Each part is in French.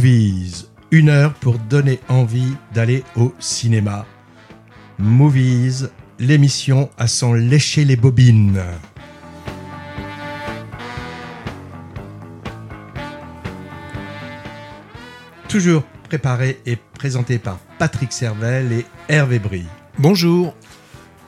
Movies, une heure pour donner envie d'aller au cinéma. Movies, l'émission à s'en lécher les bobines. Toujours préparé et présenté par Patrick Servel et Hervé Brie. Bonjour.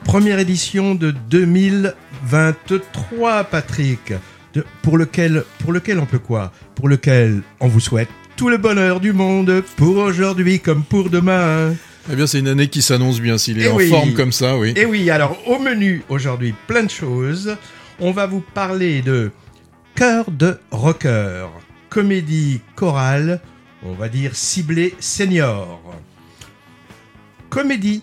Première édition de 2023, Patrick. De- pour, lequel, pour lequel on peut quoi? Pour lequel on vous souhaite tout le bonheur du monde pour aujourd'hui comme pour demain. Eh bien, c'est une année qui s'annonce bien s'il est Eh en oui. forme comme ça, oui. Et oui, alors au menu aujourd'hui, plein de choses. On va vous parler de Cœur de rocker, comédie chorale, on va dire ciblée senior. Comédie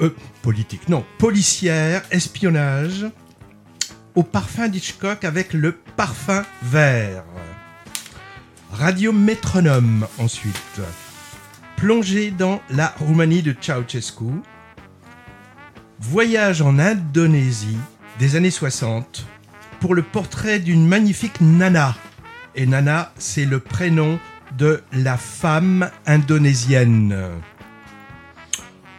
euh, politique, non, policière, espionnage, au parfum d'Hitchcock avec le parfum vert. Radio métronome ensuite. Plongée dans la Roumanie de Ceausescu. Voyage en Indonésie des années 60 pour le portrait d'une magnifique Nana. Et Nana, c'est le prénom de la femme indonésienne.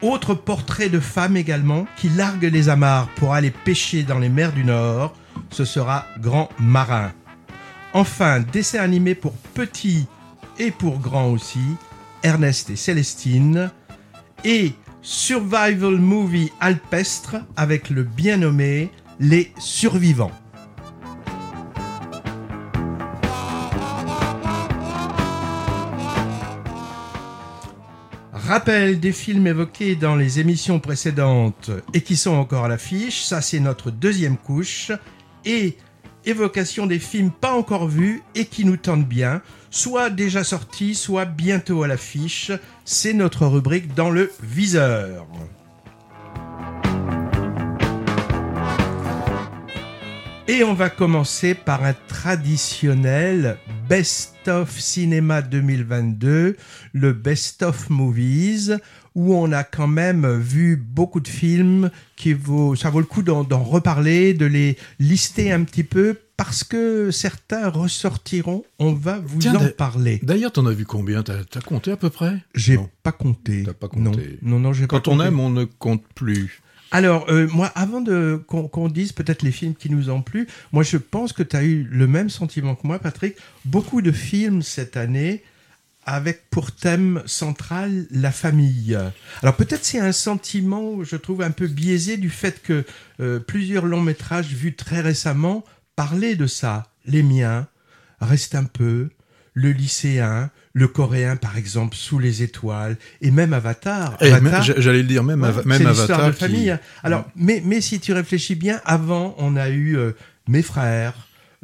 Autre portrait de femme également qui largue les amarres pour aller pêcher dans les mers du Nord, ce sera Grand Marin. Enfin, dessin animé pour petits et pour grands aussi, Ernest et Célestine. Et survival movie alpestre avec le bien nommé Les Survivants. Rappel des films évoqués dans les émissions précédentes et qui sont encore à l'affiche, ça c'est notre deuxième couche. Et évocation des films pas encore vus et qui nous tentent bien, soit déjà sortis, soit bientôt à l'affiche. C'est notre rubrique dans le viseur. Et on va commencer par un traditionnel Best of Cinéma 2022, le Best of Movies, où on a quand même vu beaucoup de films qui vaut, ça vaut le coup d'en reparler, de les lister un petit peu, parce que certains ressortiront. On va vous Tiens, en parler. D'ailleurs, t'en as vu combien? T'as as compté à peu près? J'ai pas compté. T'as pas compté. non, non, j'ai pas Quand on compté. aime, on ne compte plus. Alors, euh, moi, avant de qu'on qu'on dise peut-être les films qui nous ont plu, moi, je pense que tu as eu le même sentiment que moi, Patrick. Beaucoup de films cette année avec pour thème central la famille. Alors peut-être c'est un sentiment, je trouve, un peu biaisé du fait que euh, plusieurs longs métrages vus très récemment parlaient de ça. Les miens, Reste un peu, le lycéen, le coréen par exemple, Sous les étoiles, et même Avatar. J'allais le dire, même, Ouais, Avatar. de famille. qui- hein. Alors, mais, mais si tu réfléchis bien, avant, on a eu euh, mes frères,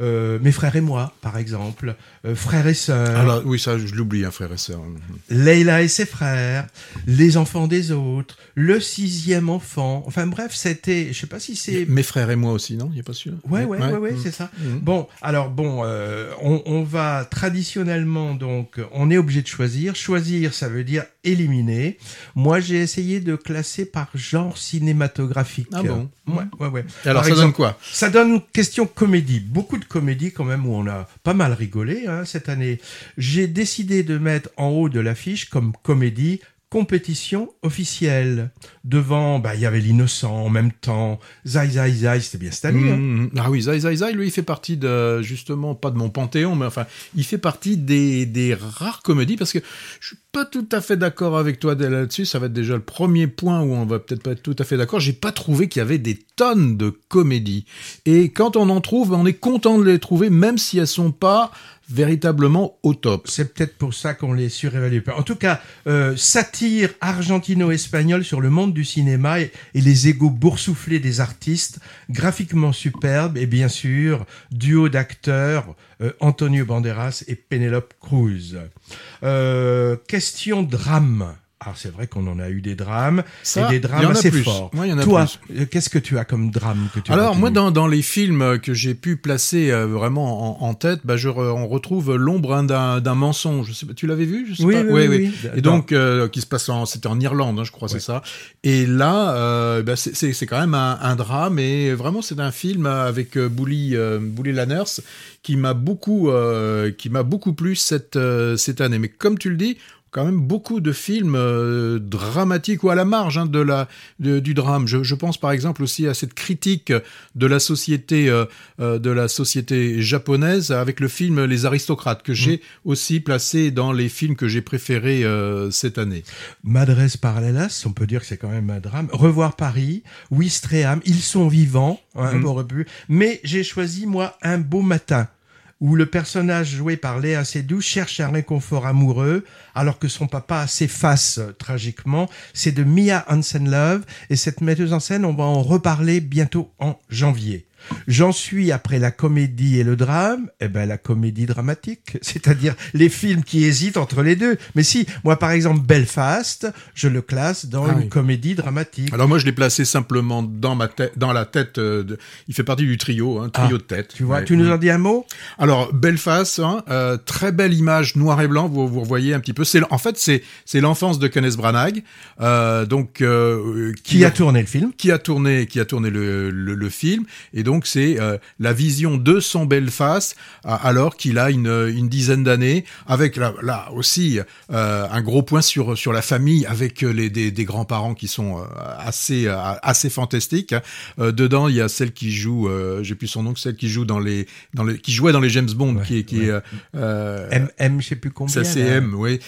euh, mes frères et moi, par exemple, euh, frères et sœurs, Alors, oui, ça, je l'oublie, hein, frère et sœur. Leila et ses frères, les enfants des autres, le sixième enfant. Enfin bref, c'était, je sais pas si c'est Mes frères et moi aussi, non? Il n'y a pas celui-là Ouais, ouais, ouais, ouais, mm. c'est ça. Mm. Bon, alors bon, euh, on, on va traditionnellement donc, on est obligé de choisir. Choisir, ça veut dire éliminer. Moi, j'ai essayé de classer par genre cinématographique. Ah bon? Ouais, ouais, ouais. Et alors, Par ça donne quoi? Ça donne question comédie. Beaucoup de comédies quand même où on a pas mal rigolé hein, cette année. J'ai décidé de mettre en haut de l'affiche comme comédie compétition officielle. Devant, bah, il y avait l'innocent en même temps. Zai Zai Zai, c'était bien cette hein. Mm, Ah oui, Zai Zai Zai, lui, il fait partie de, justement, pas de mon panthéon, mais enfin, il fait partie des, des rares comédies, parce que je suis pas tout à fait d'accord avec toi là-dessus, ça va être déjà le premier point où on va peut-être pas être tout à fait d'accord, j'ai pas trouvé qu'il y avait des tonnes de comédies. Et quand on en trouve, on est content de les trouver, même si elles sont pas véritablement au top. C'est peut-être pour ça qu'on les surévalue pas. En tout cas, euh, satire argentino-espagnole sur le monde du cinéma et, les égaux boursouflés des artistes, graphiquement superbe et bien sûr, duo d'acteurs euh, Antonio Banderas et Penelope Cruz. Euh, question drame. Alors c'est vrai qu'on en a eu des drames, Ça, et des y drames en a assez plus. forts. Il y en a Toi, plus. euh, qu'est-ce que tu as comme drame que tu as Alors moi dans, dans les films que j'ai pu placer euh, vraiment en, en tête, bah, je re- on retrouve l'ombre hein, d'un d'un mensonge. Je sais pas, tu l'avais vu je sais Oui, pas. oui, oui, oui. Et donc euh, qui se passe en c'était en Irlande, hein, je crois, Ouais. c'est ça. Et là, euh, bah, c'est- c'est quand même un, un drame et vraiment c'est un film avec Bully euh, Bully Lanners qui m'a beaucoup qui m'a beaucoup plu cette cette année. Mais comme tu le dis quand même beaucoup de films euh, dramatiques ou à la marge hein, de la de- du drame. Je, je pense par exemple aussi à cette critique de la société euh, euh, de la société japonaise avec le film Les aristocrates que j'ai aussi placé dans les films que j'ai préférés euh, cette année. Madresse Parallelas, on peut dire que c'est quand même un drame. Revoir Paris, Ouistreham, ils sont vivants, hein, Mhm. aurait pu. Mais j'ai choisi, moi, Un beau matin, où le personnage joué par Léa Seydoux cherche un réconfort amoureux, alors que son papa s'efface euh, tragiquement. C'est de Mia Hansen-Love, et cette metteuse en scène, on va en reparler bientôt en janvier. J'en suis après la comédie et le drame, eh ben la comédie dramatique, c'est-à-dire les films qui hésitent entre les deux. Mais si, moi par exemple Belfast, je le classe dans Ah une oui. comédie dramatique. Alors moi je l'ai placé simplement dans ma tête, dans la tête. euh, de... Il fait partie du trio, un trio Ah, de tête. Tu vois, Ouais. tu nous en dis un mot? Alors Belfast, hein, euh, très belle image noir et blanc. Vous vous revoyez un petit peu. C'est en fait c'est c'est l'enfance de Kenneth Branagh, euh, donc euh, Qui a tourné le film? qui a tourné qui a tourné le, le, le film et donc c'est euh, la vision de son Belfast alors qu'il a une, une dizaine d'années avec là, là aussi euh, un gros point sur sur la famille avec euh, les des, des grands-parents qui sont assez assez fantastiques hein. Euh, dedans il y a celle qui joue j'ai plus son nom celle qui joue dans les dans les qui jouait dans les James Bond Ouais, qui est qui ouais. est M, M, je sais plus combien. c'est. M, oui.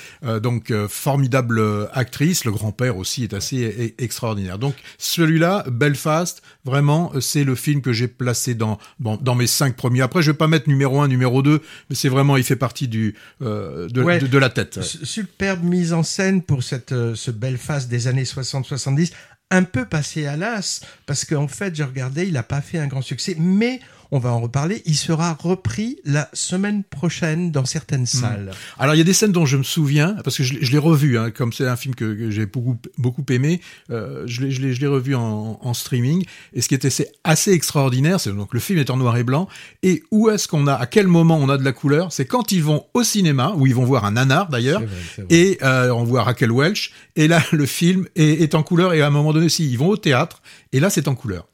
Donc formidable actrice. Le grand-père aussi est assez extraordinaire. Donc celui-là, Belfast, vraiment, euh, c'est le film que j'ai placé dans bon, dans mes cinq premiers. Après, je vais pas mettre numéro un, numéro deux, mais c'est vraiment, il fait partie du euh, de, Ouais. de, de la tête. Superbe mise en scène pour cette, euh, ce Belfast des années 60-70, un peu passé à l'as, parce qu'en fait, j'ai regardé, il n'a pas fait un grand succès, mais on va en reparler, il sera repris la semaine prochaine dans certaines salles. Alors il y a des scènes dont je me souviens parce que je, l'ai- je l'ai revu, hein, comme c'est un film que, que j'ai beaucoup beaucoup aimé. Euh, je l'ai revu en, en streaming et ce qui était assez extraordinaire, c'est donc le film est en noir et blanc et où est-ce qu'on a à quel moment on a de la couleur, c'est quand ils vont au cinéma où ils vont voir un nanar d'ailleurs et euh, on voit Raquel Welch et là le film est, est en couleur et à un moment donné si ils vont au théâtre et là c'est en couleur.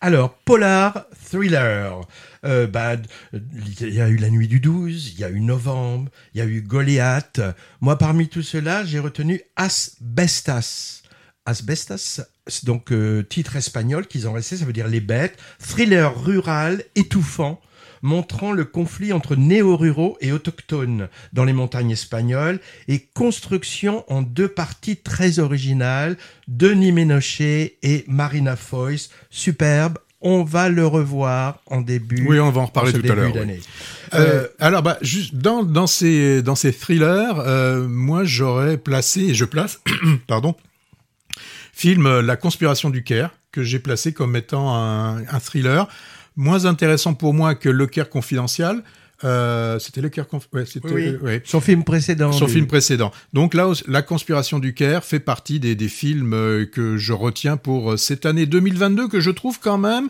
Alors, Polar Thriller. Euh, bah, il y a eu La Nuit du 12, il y a eu Novembre, il y a eu Goliath. Moi, parmi tout cela, j'ai retenu Asbestas. Asbestas, donc euh, titre espagnol qu'ils ont resté, ça veut dire les bêtes. Thriller rural, étouffant, montrant le conflit entre néo-ruraux et autochtones dans les montagnes espagnoles et construction en deux parties très originales, Denis Ménochet et Marina Foïs, superbe. On va le revoir en début. Oui, on va en reparler tout à l'heure. oui. d'année. Euh, alors, bah, juste dans, dans ces dans ces thrillers, euh, moi j'aurais placé, et je place, pardon, film euh, La conspiration du Caire que j'ai placé comme étant un, un thriller moins intéressant pour moi que Le Caire confidentiel. Euh, c'était Le Caire conf... ouais, c'était Oui, oui. ouais. Son film précédent. Son film précédent. Donc là, La conspiration du Caire fait partie des, des films euh, que je retiens pour euh, cette année 2022 que je trouve quand même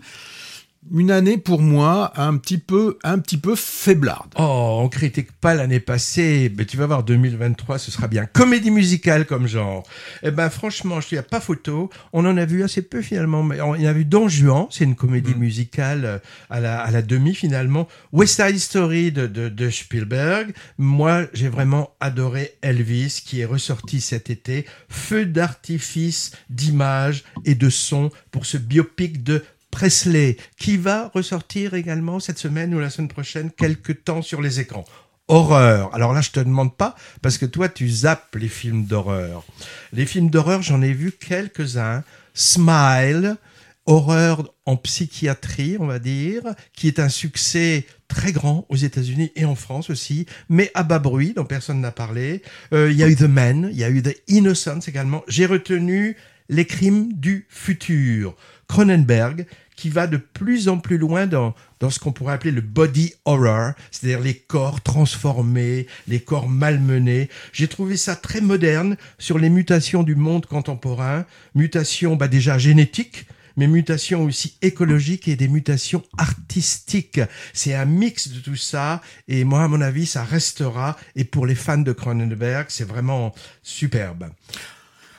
une année pour moi un petit peu un petit peu faiblarde. Oh, on critique pas l'année passée, mais tu vas voir 2023, ce sera bien. Comédie musicale comme genre. Eh ben franchement, je n'y a pas photo. On en a vu assez peu finalement, mais on y a vu Don Juan, c'est une comédie Mm. musicale euh, à la, à la demi finalement. West Side Story de, de, de Spielberg. Moi, j'ai vraiment adoré Elvis qui est ressorti cet été. Feu d'artifice, d'images et de sons pour ce biopic de Presley, qui va ressortir également cette semaine ou la semaine prochaine, quelque temps sur les écrans. Horreur. Alors là, je te demande pas, parce que toi, tu zappes les films d'horreur. Les films d'horreur, j'en ai vu quelques-uns. Smile, horreur en psychiatrie, on va dire, qui est un succès très grand aux États-Unis et en France aussi, mais à bas bruit, dont personne n'a parlé. Euh, Il y a eu The Man, il y a eu The Innocents également. J'ai retenu Les crimes du futur. Cronenberg, qui va de plus en plus loin dans, dans ce qu'on pourrait appeler le body horror, c'est-à-dire les corps transformés, les corps malmenés. J'ai trouvé ça très moderne sur les mutations du monde contemporain, mutations bah, déjà génétiques, mais mutations aussi écologiques et des mutations artistiques. C'est un mix de tout ça, et moi, à mon avis, ça restera, et pour les fans de Cronenberg, c'est vraiment superbe.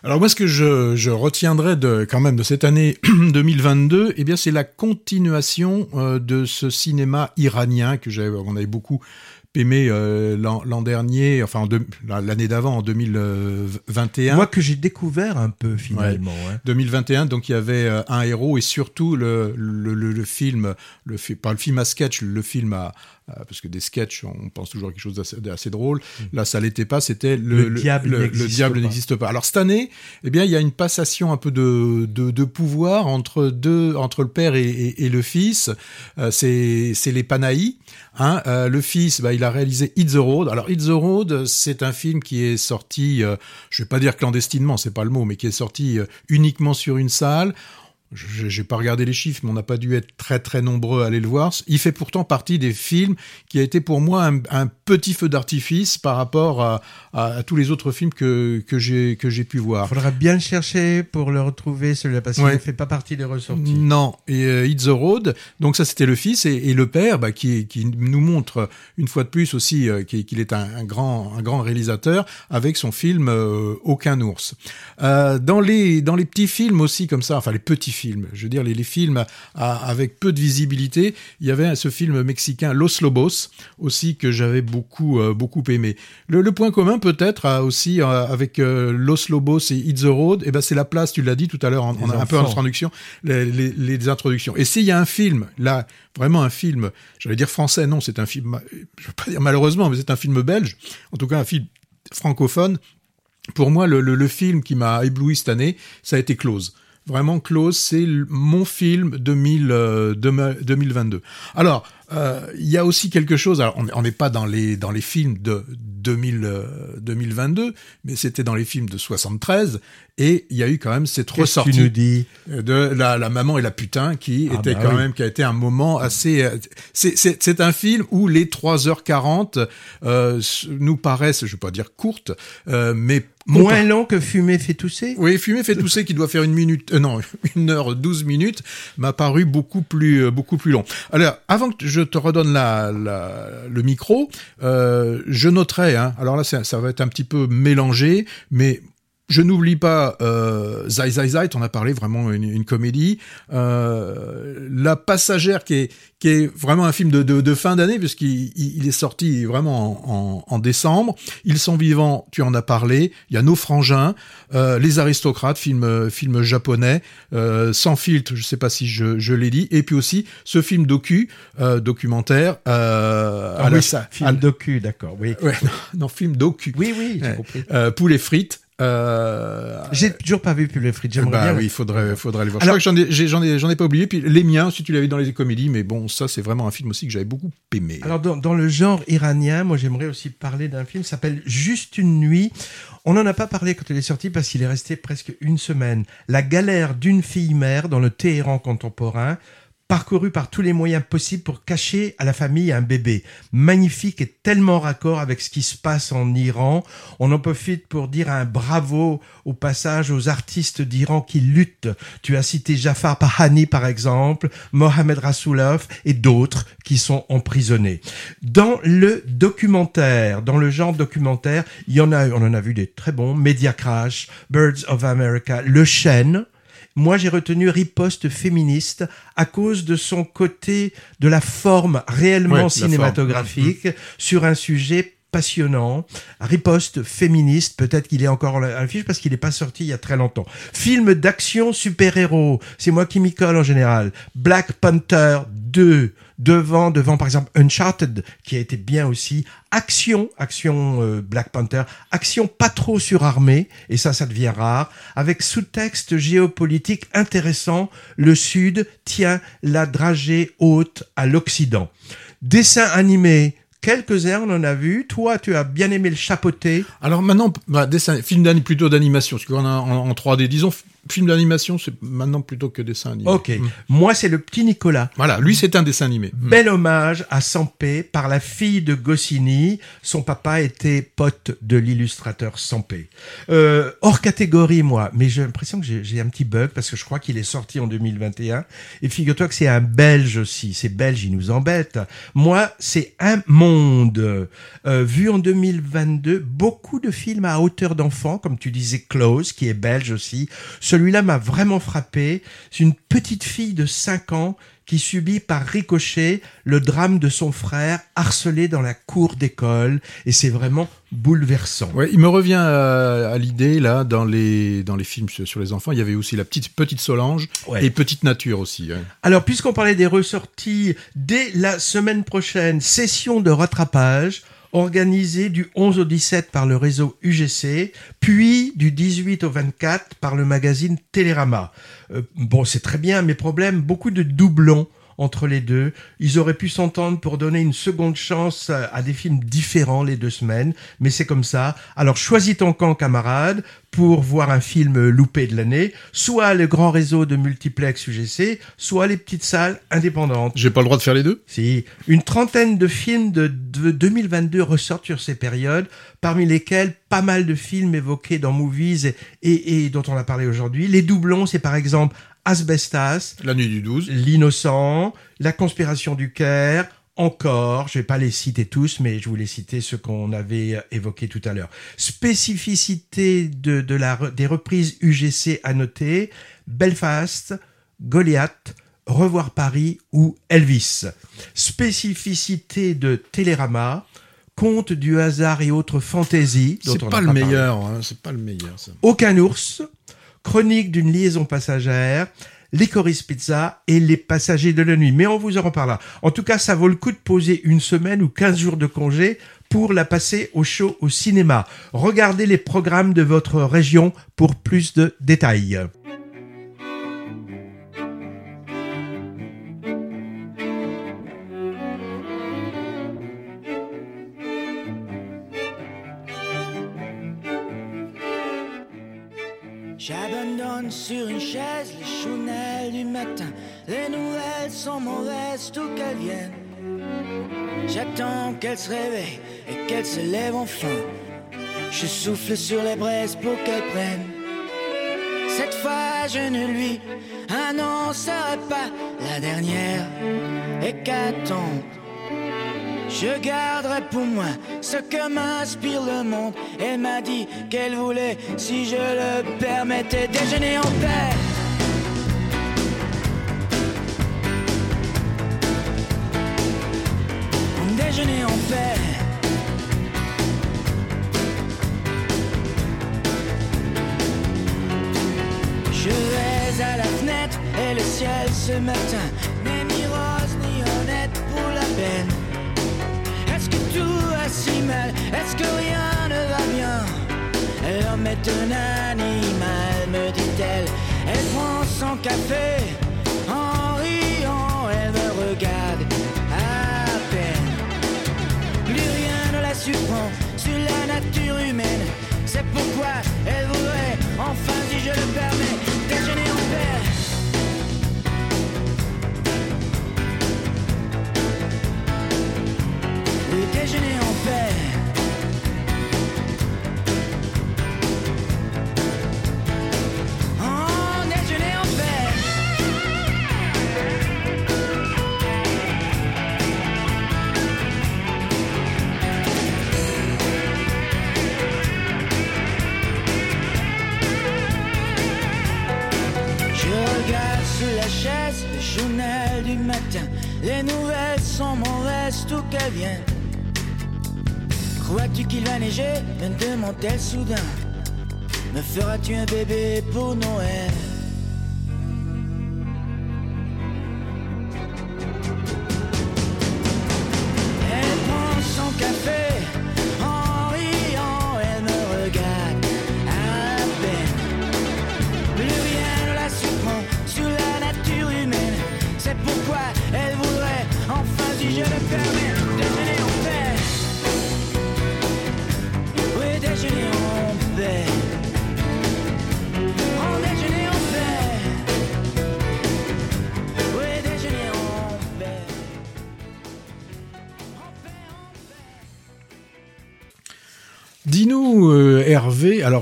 Alors moi, ce que je, retiendrai de, quand même de cette année 2022, eh bien, c'est la continuation euh, de ce cinéma iranien que j'avais, on avait beaucoup aimé euh, l'an dernier, enfin l'année d'avant, en 2021. Moi que j'ai découvert un peu finalement. Ouais. 2021, donc il y avait euh, un héros et surtout le, le, le, le film, le, pas le film à sketch, le film à, parce que des sketchs, on pense toujours à quelque chose d'assez drôle. Mm. Là, ça l'était pas. C'était le, le, diable n'existe pas. Alors cette année, eh bien, il y a une passation un peu de, de, de pouvoir entre deux, entre le père et, et, et le fils. Euh, c'est les Panahi. Hein. Euh, le fils, bah, il a réalisé Hit the Road. Alors Hit the Road, c'est un film qui est sorti, euh, je vais pas dire clandestinement, c'est pas le mot, mais qui est sorti euh, uniquement sur une salle. Je n'ai pas regardé les chiffres, mais on n'a pas dû être très très nombreux à aller le voir. Il fait pourtant partie des films qui a été pour moi un, un petit feu d'artifice par rapport à, à, à, tous les autres films que, que j'ai que j'ai pu voir. Il faudra bien le chercher pour le retrouver celui-là parce qu'il ouais. ne fait pas partie des ressorties. Non, et euh, It's the Road, donc ça c'était le fils et, et le père bah, qui, qui nous montre une fois de plus aussi euh, qu'il est un, un, grand un grand réalisateur avec son film euh, Aucun ours. Dans les dans les petits films aussi comme ça, enfin les petits films. Je veux dire, les, les films à, avec peu de visibilité. Il y avait ce film mexicain Los Lobos aussi que j'avais beaucoup euh, beaucoup aimé. Le, le point commun peut-être aussi euh, avec euh, Los Lobos et It's the Road, et eh ben c'est la place. Tu l'as dit tout à l'heure, un peu en introduction, les, les, les introductions. Et s'il y a un film là, vraiment un film, j'allais dire français, non, c'est un film, je veux pas dire malheureusement, mais c'est un film belge. En tout cas, un film francophone. Pour moi, le, le, le film qui m'a ébloui cette année, ça a été Close. Vraiment, Close, c'est mon film 2000, euh, 2022. Alors, euh, il y a aussi quelque chose. Alors, on n'est pas dans les dans les films de 2000, euh, 2022, mais c'était dans les films de 73. Et il y a eu quand même cette ressortie tu nous dis? de la, la maman et la putain qui ah était bah quand oui. même qui a été un moment assez. euh, C'est un film où les 3h40 euh, nous paraissent, je vais pas dire courtes, euh, mais Moins long que Fumer fait tousser? Oui, Fumer fait tousser qui doit faire une minute, euh, non, une heure douze minutes, m'a paru beaucoup plus, euh, beaucoup plus long. Alors, avant que je te redonne la, la le micro, euh, je noterai, hein, alors là, ça, ça va être un petit peu mélangé, mais je n'oublie pas euh, Zai Zai Zai, on a parlé vraiment une, une comédie. Euh, la passagère qui est qui est vraiment un film de, de, de fin d'année puisqu'il il est sorti vraiment en, en, en, décembre. Ils sont vivants, tu en as parlé. Il y a Nos frangins, euh, Les aristocrates, film film japonais, euh, sans filtre. Je sais pas si je, je l'ai dit. Et puis aussi ce film docu euh, documentaire. Euh, ah oui, ça, film à, docu, d'accord. Oui. Ouais, non, non, film docu. Oui, oui, j'ai compris. Euh, Poulet frites. Euh... J'ai toujours pas vu frites. J'aimerais bah bien. oui, il faudrait, faudrait aller voir. Alors, je crois que j'en ai, j'en ai, ai pas oublié. Puis les miens, si tu l'avais dans les comédies, mais bon, ça c'est vraiment un film aussi que j'avais beaucoup aimé. Alors dans, dans le genre iranien, moi j'aimerais aussi parler d'un film qui s'appelle Juste une nuit. On n'en a pas parlé quand il est sorti parce qu'il est resté presque une semaine. La galère d'une fille mère dans le Téhéran contemporain parcouru par tous les moyens possibles pour cacher à la famille un bébé. Magnifique et tellement raccord avec ce qui se passe en Iran. On en profite pour dire un bravo au passage aux artistes d'Iran qui luttent. Tu as cité Jafar Pahani par exemple, Mohamed Rasoulov et d'autres qui sont emprisonnés. Dans le documentaire, dans le genre documentaire, il y en a, on en a vu des très bons, Media Crash, Birds of America, Le Chêne, moi, j'ai retenu riposte féministe à cause de son côté de la forme réellement ouais, cinématographique forme. sur un sujet passionnant, riposte féministe, peut-être qu'il est encore à l'affiche parce qu'il n'est pas sorti il y a très longtemps. Film d'action super-héros, c'est moi qui m'y colle en général. Black Panther 2, devant, devant par exemple Uncharted, qui a été bien aussi. Action, action euh, Black Panther, action pas trop surarmée, et ça, ça devient rare, avec sous-texte géopolitique intéressant, le Sud tient la dragée haute à l'Occident. Dessin animé, quelques-uns, on en a vu. Toi, tu as bien aimé le chapeauté. Alors maintenant, bah, dessin, film plutôt d'animation, parce qu'on a en, en 3D, disons film d'animation, c'est maintenant plutôt que dessin animé. Ok. Mm. Moi, c'est le petit Nicolas. Voilà, lui, c'est un dessin animé. Mm. Bel hommage à Sampé par la fille de Goscinny. Son papa était pote de l'illustrateur Sampé. Euh, hors catégorie, moi, mais j'ai l'impression que j'ai un petit bug parce que je crois qu'il est sorti en 2021. Et figure-toi que c'est un Belge aussi. C'est belge, il nous embête. Moi, c'est un monde. Euh, vu en 2022, beaucoup de films à hauteur d'enfant, comme tu disais, Close, qui est belge aussi. Celui-là m'a vraiment frappé. C'est une petite fille de 5 ans qui subit par ricochet le drame de son frère harcelé dans la cour d'école. Et c'est vraiment bouleversant. Ouais, il me revient à, à l'idée, là, dans les, dans les films sur, les enfants, il y avait aussi la petite, petite Solange Ouais. et Petite Nature aussi. hein. Alors, puisqu'on parlait des ressorties, dès la semaine prochaine, session de rattrapage organisée du 11 au 17 par le réseau UGC, puis du 18 au 24 par le magazine Télérama. Euh, bon, c'est très bien, mais problème, beaucoup de doublons entre les deux. Ils auraient pu s'entendre pour donner une seconde chance à des films différents les deux semaines, mais c'est comme ça. Alors choisis ton camp, camarade, pour voir un film loupé de l'année, soit le grand réseau de multiplex UGC, soit les petites salles indépendantes. J'ai pas le droit de faire les deux? Si, une trentaine de films de, de 2022 ressortent sur ces périodes, parmi lesquels pas mal de films évoqués dans Movies et, et, et dont on a parlé aujourd'hui. Les doublons, c'est par exemple Asbestas, La nuit du 12. L'innocent, La conspiration du Caire, encore, je vais pas les citer tous, mais je voulais citer ceux qu'on avait évoqués tout à l'heure. Spécificité de, de la, des reprises UGC à noter, Belfast, Goliath, Revoir Paris ou Elvis. Spécificité de Télérama, Conte du hasard et autres fantaisies. C'est pas n'a le meilleur, hein, c'est pas le meilleur, ça. Aucun ours, Chronique d'une liaison passagère, Licorice Pizza et Les Passagers de la Nuit. Mais on vous en reparlera. En tout cas, ça vaut le coup de poser une semaine ou 15 jours de congé pour la passer au show au cinéma. Regardez les programmes de votre région pour plus de détails. Les nouvelles sont mauvaises, tout qu'elles viennent. J'attends qu'elle se réveille et qu'elle se lève enfin. Je souffle sur les braises pour qu'elle prenne. Cette fois, je ne lui annoncerai pas la dernière hécatombe. Je garderai pour moi ce que m'inspire le monde. Elle m'a dit qu'elle voulait, si je le permettais, déjeuner en paix. Ce matin n'est ni rose ni honnête pour la peine. Est-ce que tout va si mal? Est-ce que rien ne va bien? L'homme est un animal, me dit-elle. Elle prend son café en riant, elle me regarde à peine. Plus rien ne la surprend sur la nature humaine. C'est pourquoi elle voudrait, enfin si je le permets, demande-t-elle soudain. Me feras-tu un bébé pour Noël?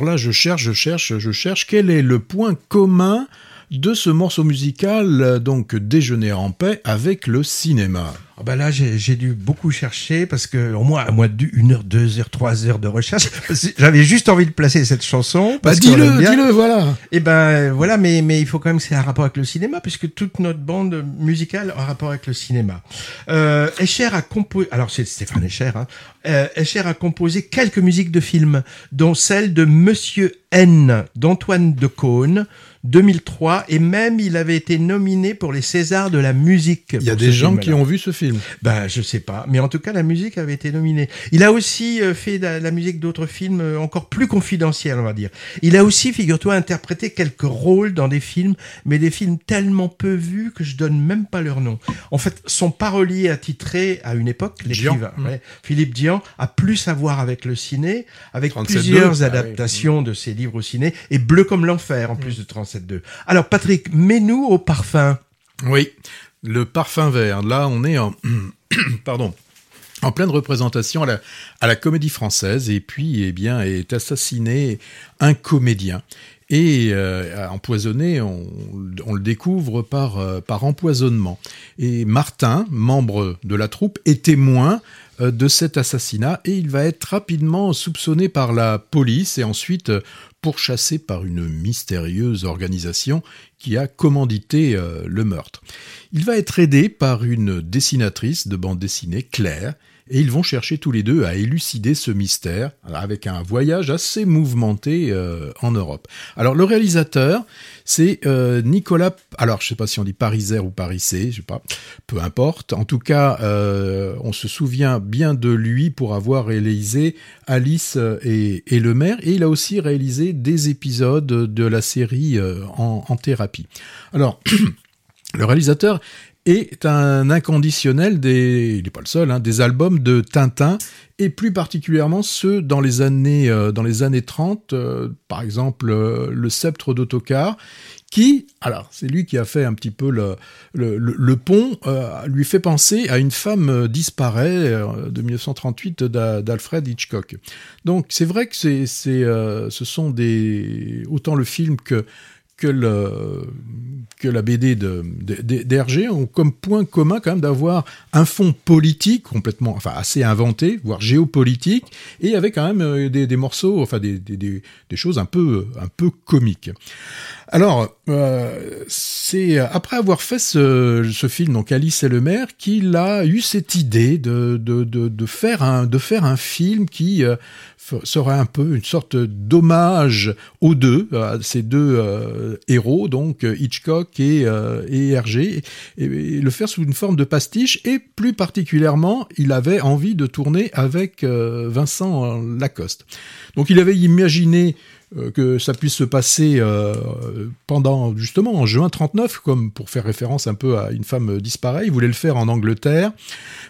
Là, je cherche, je cherche, je cherche, quel est le point commun de ce morceau musical, euh, donc Déjeuner en paix, avec le cinéma? Ah bah là, j'ai dû beaucoup chercher parce que au moins, à moins d'une heure, deux heures, trois heures de recherche, j'avais juste envie de placer cette chanson. Bah dis-le, dis-le, voilà Et ben voilà, mais mais il faut quand même que c'est un rapport avec le cinéma, puisque toute notre bande musicale a un rapport avec le cinéma. Euh, Escher a composé, alors c'est Stéphane Escher, hein, euh, Escher a composé quelques musiques de films, dont celle de Monsieur N d'Antoine de Caunes. 2003 et même il avait été nominé pour les Césars de la musique. Il y a des gens qui ont vu ce film. Ben, je sais pas. Mais en tout cas, la musique avait été nominée. Il a aussi euh, fait la, la musique d'autres films euh, encore plus confidentiels, on va dire. Il a aussi, figure-toi, interprété quelques rôles dans des films, mais des films tellement peu vus que je donne même pas leur nom. En fait, son parolier attitré à une époque, l'écrivain, ouais, Philippe Dian, a plus à voir avec le ciné, avec 37.2. plusieurs Ah oui. adaptations de ses livres au ciné, et Bleu comme l'enfer, en plus de 37.2. Alors, Patrick, mets-nous au parfum. Oui, le parfum vert. Là, on est en, pardon, en pleine représentation à la, à la comédie française. Et puis, eh bien, est assassiné un comédien. Et euh, empoisonné, on, on le découvre par, euh, par empoisonnement. Et Martin, membre de la troupe, est témoin de cet assassinat et il va être rapidement soupçonné par la police et ensuite euh, pourchassé par une mystérieuse organisation qui a commandité euh, le meurtre. Il va être aidé par une dessinatrice de bande dessinée, Claire, et ils vont chercher tous les deux à élucider ce mystère avec un voyage assez mouvementé euh, en Europe. Alors le réalisateur, c'est euh, Nicolas. Alors je sais pas si on dit Pariser ou Parisé, je sais pas. Peu importe. En tout cas, euh, on se souvient bien de lui pour avoir réalisé Alice et, et le maire, et il a aussi réalisé des épisodes de la série euh, en thérapie. Alors le réalisateur est un inconditionnel des, il n'est pas le seul, hein, des albums de Tintin et plus particulièrement ceux dans les années, euh, dans les années 30, euh, par exemple euh, le sceptre d'autocar, qui, alors c'est lui qui a fait un petit peu le, le, le- pont, lui fait penser à une femme disparaît de 1938 d'A- d'Alfred Hitchcock. Donc c'est vrai que c'est, ce sont des autant le film que que, la BD d'Hergé ont comme point commun quand même d'avoir un fond politique complètement, enfin assez inventé, voire géopolitique, et avec quand même euh, des, morceaux, enfin des, choses un peu, un peu comiques. Alors, euh, c'est après avoir fait ce, film, donc Alice et le maire, qu'il a eu cette idée de faire un film qui euh, serait un peu une sorte d'hommage aux deux, à ces deux euh, héros, donc euh, Hitchcock et, euh, et Hergé, et, le faire sous une forme de pastiche, et plus particulièrement, il avait envie de tourner avec euh, Vincent Lacoste. Donc il avait imaginé que ça puisse se passer euh, pendant justement en juin 39, comme pour faire référence un peu à une femme disparue. Il voulait le faire en Angleterre,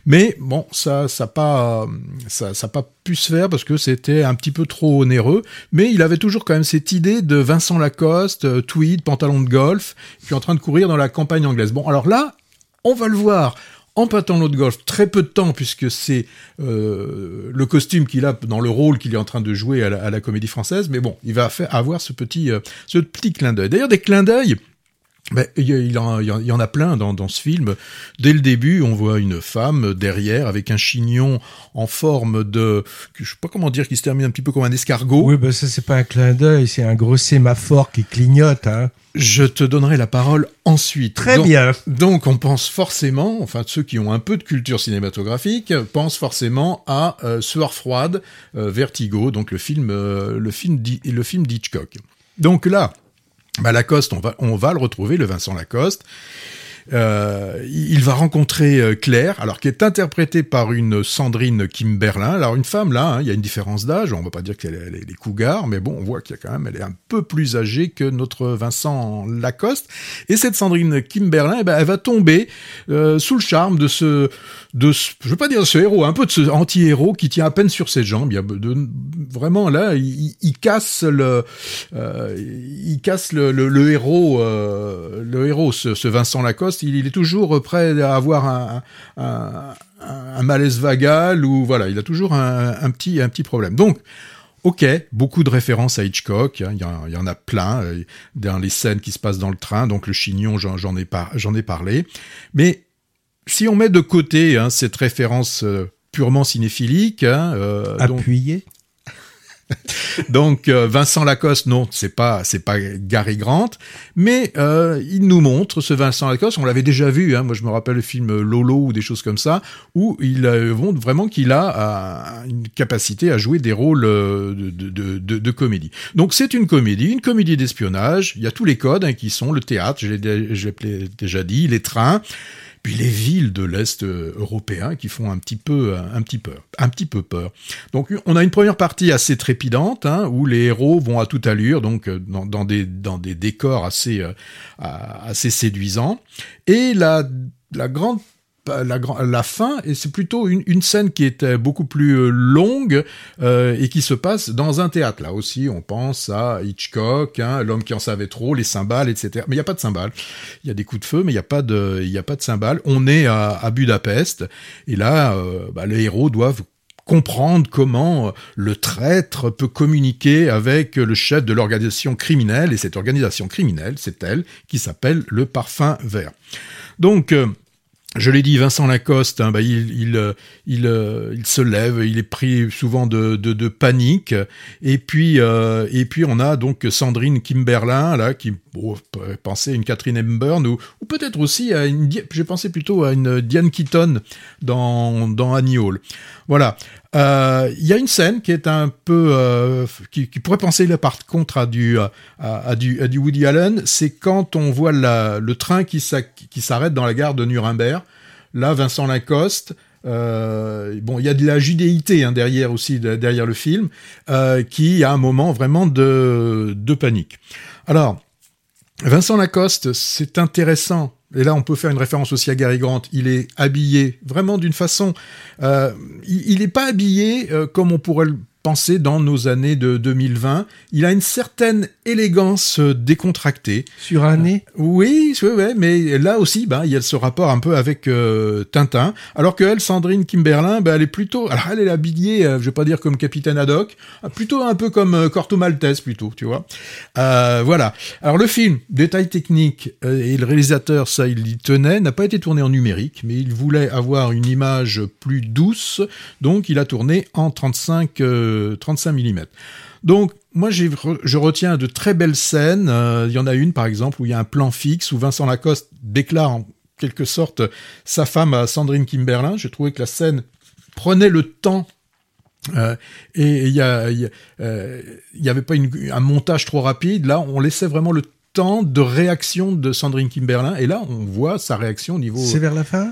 mais bon, ça, ça pas, ça, ça pas pu se faire parce que c'était un petit peu trop onéreux. Mais il avait toujours quand même cette idée de Vincent Lacoste, euh, tweed, pantalon de golf, puis en train de courir dans la campagne anglaise. Bon, alors là, on va le voir en pantalon de golf, très peu de temps puisque c'est euh, le costume qu'il a dans le rôle qu'il est en train de jouer à la, comédie française, mais bon, il va avoir ce petit, euh, ce petit clin d'œil. D'ailleurs, des clins d'œil, ben, il, y en, il y a plein dans, dans ce film. Dès le début, on voit une femme derrière avec un chignon en forme de, je sais pas comment dire, qui se termine un petit peu comme un escargot. Oui, ben ça c'est pas un clin d'œil, c'est un gros sémaphore qui clignote. Hein. Je te donnerai la parole ensuite. Très Donc- bien. Donc on pense forcément, enfin ceux qui ont un peu de culture cinématographique, pensent forcément à euh, Sueur froide, euh, Vertigo, donc le film, euh, le film, le film d'Hitchcock. Donc là, bah, Lacoste, on va, on va le retrouver, le Vincent Lacoste. Euh, il va rencontrer euh, Claire, alors qui est interprétée par une Sandrine Kimberlin. Alors une femme là, hein, il y a une différence d'âge. On va pas dire qu'elle est, est- cougar, mais bon, on voit qu'il y a quand même, elle est un peu plus âgée que notre Vincent Lacoste. Et cette Sandrine Kimberlin, eh ben, elle va tomber euh, sous le charme de ce, de ce, je veux pas dire ce héros, un peu de ce anti-héros qui tient à peine sur ses jambes. Il y a de, vraiment là, il, casse le, il casse le, héros, le héros, ce Vincent Lacoste. Il, est toujours prêt à avoir un, malaise vagal ou voilà, il a toujours un, petit, un petit problème. Donc ok, beaucoup de références à Hitchcock, hein, il y, en- a plein euh, dans les scènes qui se passent dans le train, donc le chignon, j'en ai, parlé. Mais si on met de côté hein, cette référence euh, purement cinéphilique, hein, euh. donc euh, Vincent Lacoste, non, c'est pas c'est pas Gary Grant, mais euh, il nous montre ce Vincent Lacoste. On l'avait déjà vu. Hein, moi, je me rappelle le film Lolo ou des choses comme ça, où il euh, montre vraiment qu'il a une capacité à jouer des rôles de, comédie. Donc c'est une comédie, une comédie d'espionnage. Il y a tous les codes hein, qui sont le théâtre, je l'ai déjà dit, les trains. Puis les villes de l'Est euh, européen qui font un petit peu, un petit peu, un petit peu peur. Donc on a une première partie assez trépidante hein, où les héros vont à toute allure, donc euh, dans, des dans des décors assez euh, assez séduisants. Et la la grande la, fin, et c'est plutôt une, scène qui est euh, beaucoup plus euh, longue euh, et qui se passe dans un théâtre. Là aussi, on pense à Hitchcock, hein, l'homme qui en savait trop, les cymbales, etc. Mais il n'y a pas de cymbales. Il y a des coups de feu, mais il n'y a pas de, a pas de cymbales. On est à, Budapest, et là, bah, les héros doivent comprendre comment le traître peut communiquer avec le chef de l'organisation criminelle, et cette organisation criminelle, c'est elle qui s'appelle le Parfum Vert. Donc, je l'ai dit, Vincent Lacoste, hein, bah, euh, euh, il se lève, il est pris souvent de, panique, et puis euh, et puis on a donc Sandrine Kimberlin là qui bon, penser à une Catherine Hepburn ou, ou peut-être aussi à une, j'ai pensé plutôt à une Diane Keaton dans dans Annie Hall. Voilà. Euh, Il y a une scène qui est un peu euh, qui, qui pourrait penser par contre à du à, à du, à du Woody Allen, c'est quand on voit la, le train qui s'a- qui s'arrête dans la gare de Nuremberg. Là, Vincent Lacoste. Euh, bon, il y a de la judéité hein, derrière aussi de- derrière le film, euh, qui a un moment vraiment de, de panique. Alors, Vincent Lacoste, c'est intéressant. Et là, on peut faire une référence aussi à Gary Grant. Il est habillé vraiment d'une façon. euh, il n'est pas habillé euh, comme on pourrait le penser dans nos années de 2020. Il a une certaine élégance euh, décontractée. Sur un nez? Oui, oui, oui, mais là aussi, ben, il y a ce rapport un peu avec euh, Tintin. Alors que elle, Sandrine Kimberlin, ben, elle est plutôt, alors elle est habillée, euh, je vais pas dire comme Capitaine Haddock, euh, plutôt un peu comme euh, Corto Maltese plutôt, tu vois. Voilà. Alors le film, détail technique, et le réalisateur, ça, il y tenait, n'a pas été tourné en numérique, mais il voulait avoir une image plus douce, donc il a tourné en 35, euh, 35 mm. Donc, moi, re- je retiens de très belles scènes. Euh, Il y en a une, par exemple, où il y a un plan fixe où Vincent Lacoste déclare en quelque sorte sa femme à Sandrine Kimberlin. J'ai trouvé que la scène prenait le temps. euh, et il y y euh, il y avait pas une- un montage trop rapide. Là, on laissait vraiment le temps de réaction de Sandrine Kimberlin. Et là, on voit sa réaction au niveau. C'est vers la fin?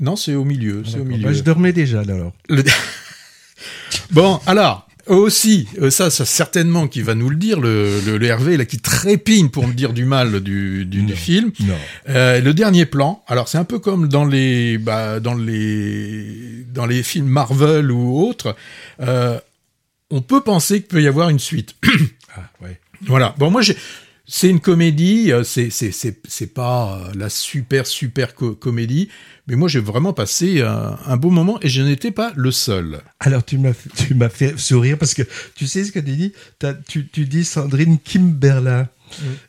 Non, c'est au milieu. C'est au milieu. Bah, je dormais déjà alors. Le- bon, alors, aussi, euh, ça, ça certainement qui va nous le dire, le, le, le Hervé, là, qui trépigne pour me dire du mal du, du, du Non. film. Non. Euh, le dernier plan, alors c'est un peu comme dans les, bah, dans les, dans les films Marvel ou autres, euh, on peut penser qu'il peut y avoir une suite. Ah, ouais. Voilà. Bon, moi, j'ai. C'est une comédie, euh, c'est c'est pas euh, la super super co- comédie, mais moi j'ai vraiment passé un, beau moment et je n'étais pas le seul. Alors tu m'as tu m'as fait sourire parce que tu sais ce que tu dis? Tu, tu dis Sandrine Kimberlin.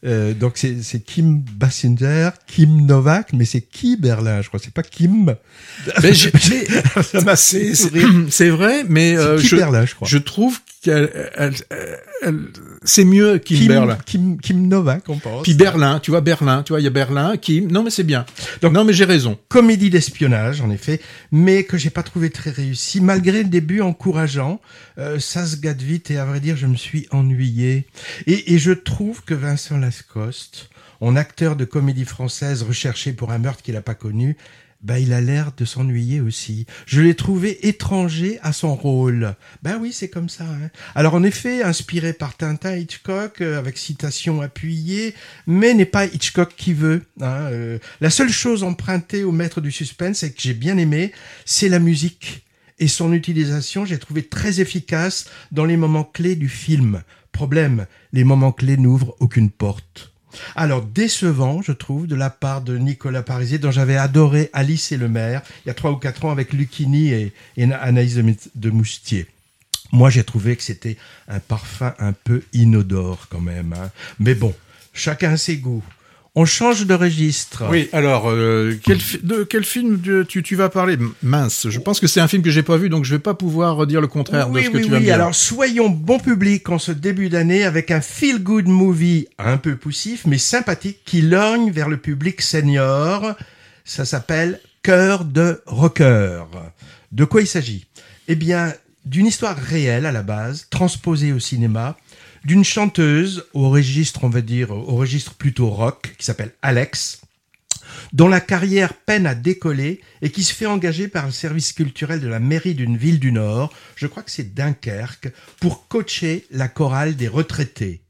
Euh, donc c'est Kim Basinger, Kim Novak, mais c'est qui Berlin, je crois. C'est pas Kim. Mais c'est vrai, mais euh, je, Berlin, je crois. je trouve qu'elle elle- elle- elle- c'est mieux Kim, Kim, Berlin. Kim, Kim Novak, on pense. Puis Berlin, tu vois Berlin, tu vois il y a Berlin, Kim. Non mais c'est bien. Donc- non mais j'ai raison. comédie d'espionnage, en effet, mais que j'ai pas trouvé très réussi, malgré le début encourageant. Euh, ça se gâte vite et à vrai dire, je me suis ennuyé. Et, et je trouve que Vincent Lascoste, en acteur de comédie française recherché pour un meurtre qu'il n'a pas connu, bah, il a l'air de s'ennuyer aussi. Je l'ai trouvé étranger à son rôle. Ben oui, c'est comme ça. hein. Alors en effet, inspiré par Tintin Hitchcock, euh, avec citation appuyée, mais n'est pas Hitchcock qui veut. hein, euh. la seule chose empruntée au maître du suspense et que j'ai bien aimé, c'est la musique. Et son utilisation, j'ai trouvé très efficace dans les moments clés du film. Problème, les moments clés n'ouvrent aucune porte. Alors décevant, je trouve, de la part de Nicolas Parisier, dont j'avais adoré Alice et le maire, il y a trois ou quatre ans avec Lucchini et, Anaïs de, de Moustier. Moi, j'ai trouvé que c'était un parfum un peu inodore quand même. hein. Mais bon, chacun ses goûts. On change de registre. Oui, alors, euh, quel de quel film tu, tu, tu vas parler? Mince, je pense que c'est un film que j'ai pas vu, donc je vais pas pouvoir dire le contraire oui, de ce que oui, tu vas oui. me dire. Alors, soyons bon public en ce début d'année avec un feel-good movie un peu poussif, mais sympathique, qui lorgne vers le public senior. Ça s'appelle Cœur de rocker. De quoi il s'agit? Eh bien, d'une histoire réelle à la base, transposée au cinéma, d'une chanteuse au registre, on va dire, au registre plutôt rock, qui s'appelle Alex, dont la carrière peine à décoller et qui se fait engager par le service culturel de la mairie d'une ville du Nord, je crois que c'est Dunkerque, pour coacher la chorale des retraités.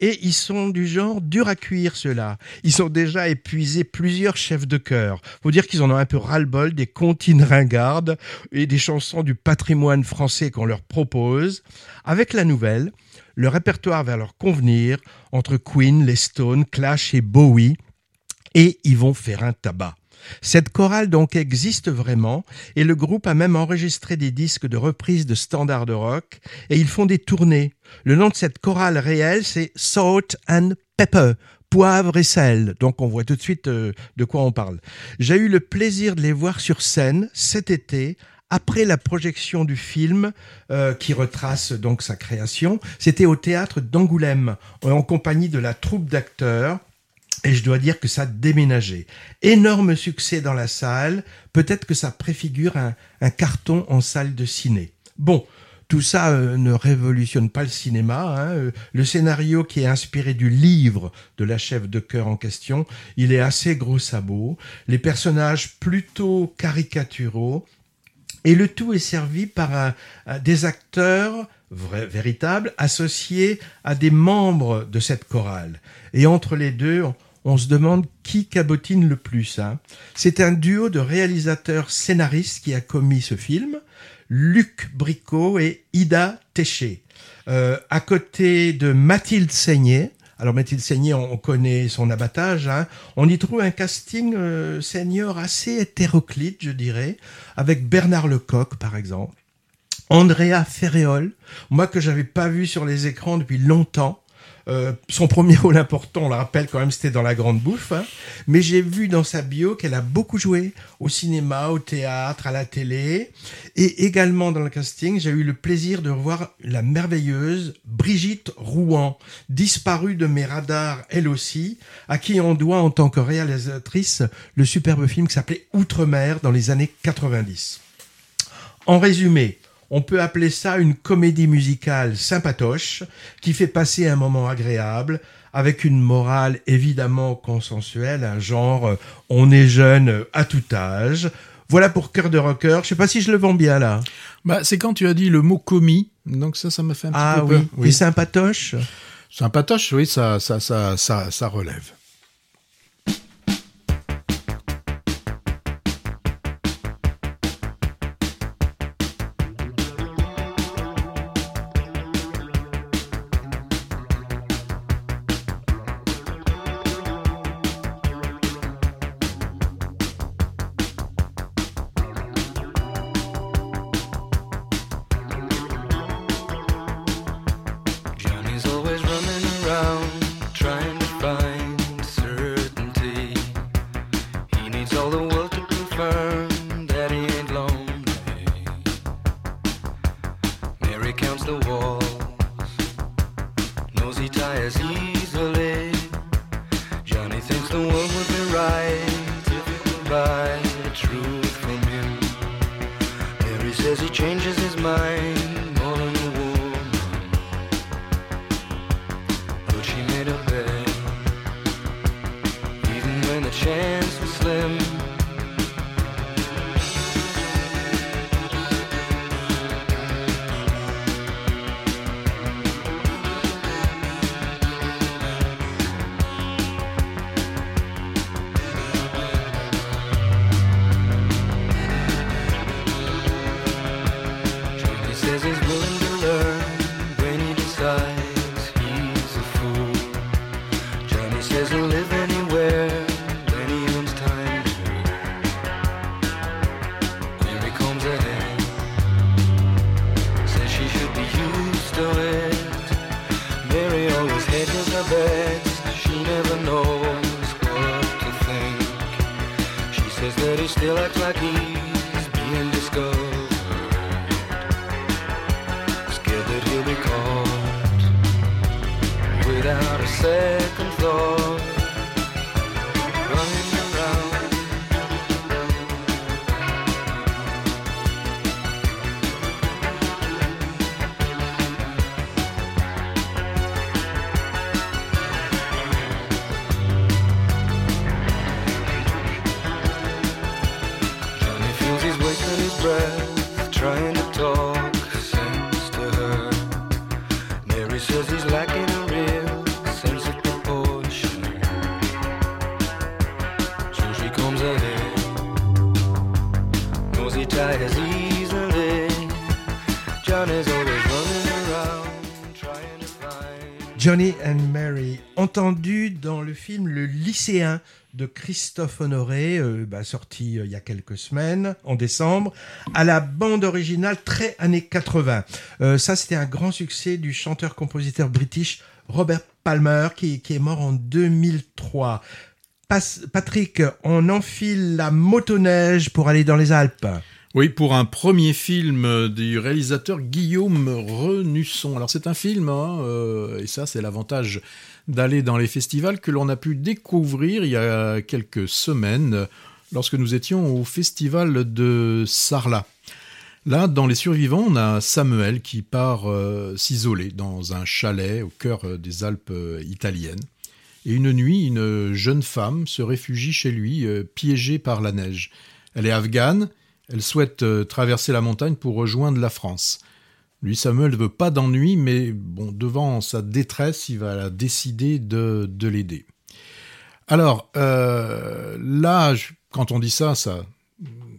Et ils sont du genre dur à cuire, ceux-là. Ils ont déjà épuisé plusieurs chefs de chœur. Faut dire qu'ils en ont un peu ras-le-bol des comptines ringardes et des chansons du patrimoine français qu'on leur propose. Avec la nouvelle, le répertoire va leur convenir entre Queen, les Stones, Clash et Bowie et ils vont faire un tabac. Cette chorale donc existe vraiment et le groupe a même enregistré des disques de reprises de standards de rock et ils font des tournées. Le nom de cette chorale réelle c'est Salt and Pepper, poivre et sel. Donc on voit tout de suite euh, de quoi on parle. J'ai eu le plaisir de les voir sur scène cet été après la projection du film euh, qui retrace donc sa création. C'était au théâtre d'Angoulême en compagnie de la troupe d'acteurs. Et je dois dire que ça a déménagé. Énorme succès dans la salle. Peut-être que ça préfigure un, un carton en salle de ciné. Bon, tout ça euh, ne révolutionne pas le cinéma. hein. Euh, Le scénario qui est inspiré du livre de la chef de chœur en question, il est assez gros sabot. Les personnages plutôt caricaturaux. Et le tout est servi par des acteurs vrais, véritables associés à des membres de cette chorale. Et entre les deux, on, on se demande qui cabotine le plus. hein. C'est un duo de réalisateurs scénaristes qui a commis ce film, Luc Bricot et Ida Téché. Euh, à côté de Mathilde Seigné, alors Mathilde Seigné, on, on connaît son abattage, hein, on y trouve un casting euh, senior assez hétéroclite, je dirais, avec Bernard Lecoq, par exemple. Andrea Ferréol, moi que j'avais pas vu sur les écrans depuis longtemps. Euh, son premier rôle important, on le rappelle quand même, c'était dans La Grande Bouffe. hein. Mais j'ai vu dans sa bio qu'elle a beaucoup joué au cinéma, au théâtre, à la télé. Et également dans le casting, j'ai eu le plaisir de revoir la merveilleuse Brigitte Rouen, disparue de mes radars elle aussi, à qui on doit en tant que réalisatrice le superbe film qui s'appelait Outre-mer dans les années 90. En résumé, on peut appeler ça une comédie musicale sympatoche qui fait passer un moment agréable avec une morale évidemment consensuelle, un genre euh, on est jeune euh, à tout âge. Voilà pour Cœur de Rocker. Je sais pas si je le vends bien là. Bah, c'est quand tu as dit le mot commis, donc ça, ça m'a fait un Ah petit peu oui, peur. et sympatoche? Sympatoche, oui, ça, ça, ça, ça, ça relève. Johnny and Mary, entendu dans le film Le lycéen de Christophe Honoré, euh, bah, sorti euh, il y a quelques semaines, en décembre, à la bande originale très années 80. Euh, ça, c'était un grand succès du chanteur-compositeur british Robert Palmer, qui, est mort en 2003. Pas- Patrick, on enfile la motoneige pour aller dans les Alpes. Oui, pour un premier film du réalisateur Guillaume Renusson. Alors c'est un film, hein, euh, et ça c'est l'avantage d'aller dans les festivals que l'on a pu découvrir il y a quelques semaines lorsque nous étions au festival de Sarlat. Là, dans Les Survivants, on a Samuel qui part euh, s'isoler dans un chalet au cœur euh, des Alpes italiennes. Et une nuit, une jeune femme se réfugie chez lui, piégée par la neige. Elle est afghane, elle souhaite euh, traverser la montagne pour rejoindre la France. Lui, Samuel ne veut pas d'ennui, mais bon, devant sa détresse, il va décider de, de l'aider. Alors, euh, là, quand on dit ça, ça,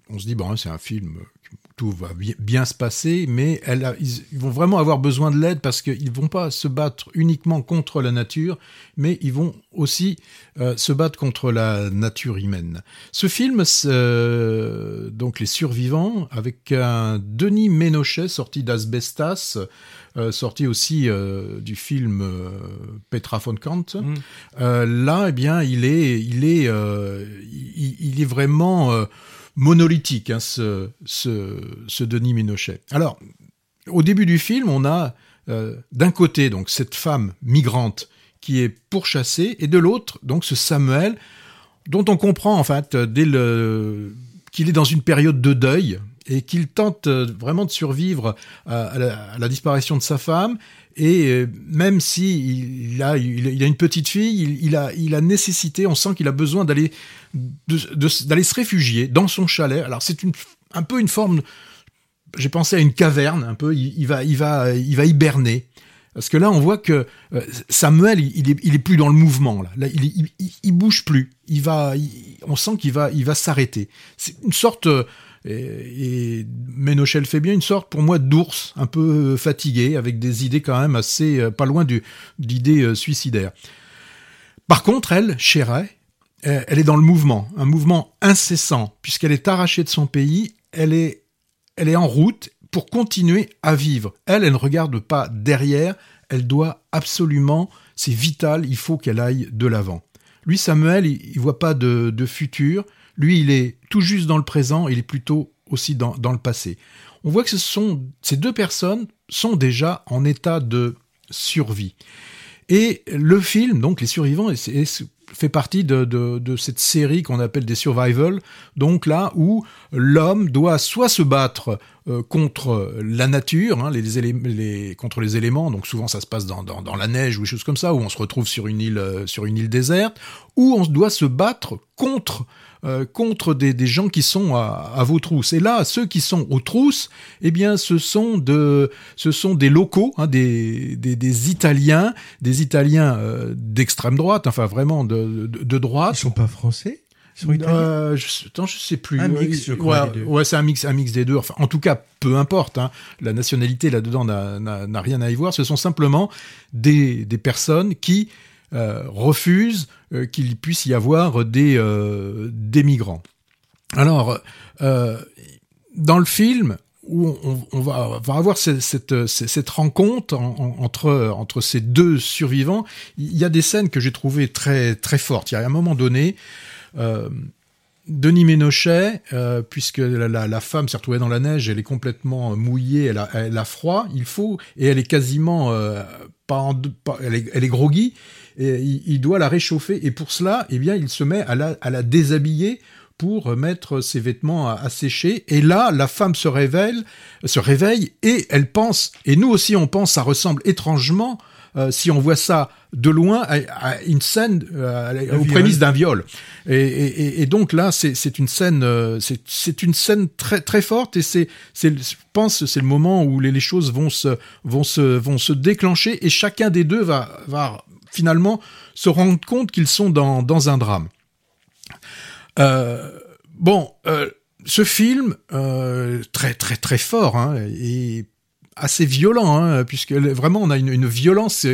on se dit, bon, hein, c'est un film, tout va bien, se passer, mais elle a- ils, ils vont vraiment avoir besoin de l'aide parce qu'ils vont pas se battre uniquement contre la nature, mais ils vont aussi euh, se battre contre la nature humaine. Ce film, euh, donc Les Survivants, avec un Denis Ménochet sorti d'Asbestas, euh, sorti aussi du film Petra von Kant. Mm. Là, eh bien, il est, il est, il, il est vraiment monolithique, hein, ce, ce, Denis Ménochet. Alors, au début du film, on a euh, d'un côté donc cette femme migrante qui est pourchassée, et de l'autre donc ce Samuel dont on comprend en fait euh, dès le qu'il est dans une période de deuil et qu'il tente euh, vraiment de survivre à, à la, disparition de sa femme et euh, même si il a, il a une petite fille, il, a, il a nécessité, on sent qu'il a besoin d'aller se réfugier dans son chalet. Alors c'est un peu une forme, j'ai pensé à une caverne, un peu. Il, va, il va, il va hiberner. Parce que là, on voit que euh, Samuel, il, est, il est plus dans le mouvement. Là, il, il, bouge plus. Il va, on sent qu'il va, il va s'arrêter. C'est une sorte, euh, et, et Ménochel fait bien une sorte, pour moi, d'ours, un peu euh, fatigué, avec des idées quand même assez, euh, pas loin d'idées euh, suicidaires. Par contre, elle, Chéret, elle est dans le mouvement, un mouvement incessant, puisqu'elle est arrachée de son pays, elle est, elle est en route pour continuer à vivre. Elle, elle ne regarde pas derrière, elle doit absolument, c'est vital, il faut qu'elle aille de l'avant. Lui, Samuel, il, il voit pas de futur, lui, il est tout juste dans le présent, il est plutôt aussi dans, le passé. On voit que ces deux personnes sont déjà en état de survie. Et le film, donc Les Survivants, fait partie de, cette série qu'on appelle des survival, donc là où l'homme doit soit se battre euh, contre la nature, hein, contre les éléments, donc souvent ça se passe dans la neige ou des choses comme ça, où on se retrouve sur une île, euh, sur une île déserte, ou on doit se battre contre euh, contre des, des gens qui sont à, à vos trousses. Et là, ceux qui sont aux trousses, eh bien, ce sont de, ce sont des locaux, hein, des, des, des Italiens, des Italiens euh, d'extrême droite, enfin vraiment de, de, de Ils droite. sont pas français? Euh, je, attends, je sais plus. Un mix, je crois, Ouais, des deux. ouais, c'est un mix, un mix des deux. Enfin, en tout cas, peu importe. hein. La nationalité là-dedans n'a rien à y voir. Ce sont simplement des, des personnes qui euh, refusent euh, qu'il puisse y avoir des, euh, des migrants. Alors, dans le film, où on, va, avoir cette, cette, rencontre en- en- entre, entre ces deux survivants, il y a des scènes que j'ai trouvées très, très fortes. Il y a un moment donné, Denis Ménochet, puisque la, femme s'est retrouvée dans la neige, elle est complètement mouillée, elle a, froid, il faut, et elle est quasiment euh, pas elle, est, elle est groggy, et il, il doit la réchauffer, et pour cela, eh bien, il se met à la, à la déshabiller pour mettre ses vêtements à, à sécher, et là, la femme se révèle, se réveille, et elle pense, et nous aussi on pense, ça ressemble étrangement, euh, si on voit ça de loin, à, à une scène euh, aux prémices d'un viol. Et, et- et- et donc là, c'est une scène, euh, c'est une scène très très forte et c'est je pense c'est le moment où les, les choses vont se vont se vont se déclencher et chacun des deux va va finalement se rendre compte qu'ils sont dans dans un drame. Euh, bon, euh, ce film euh, très très très fort hein, et assez violent, hein, puisque vraiment on a une, violence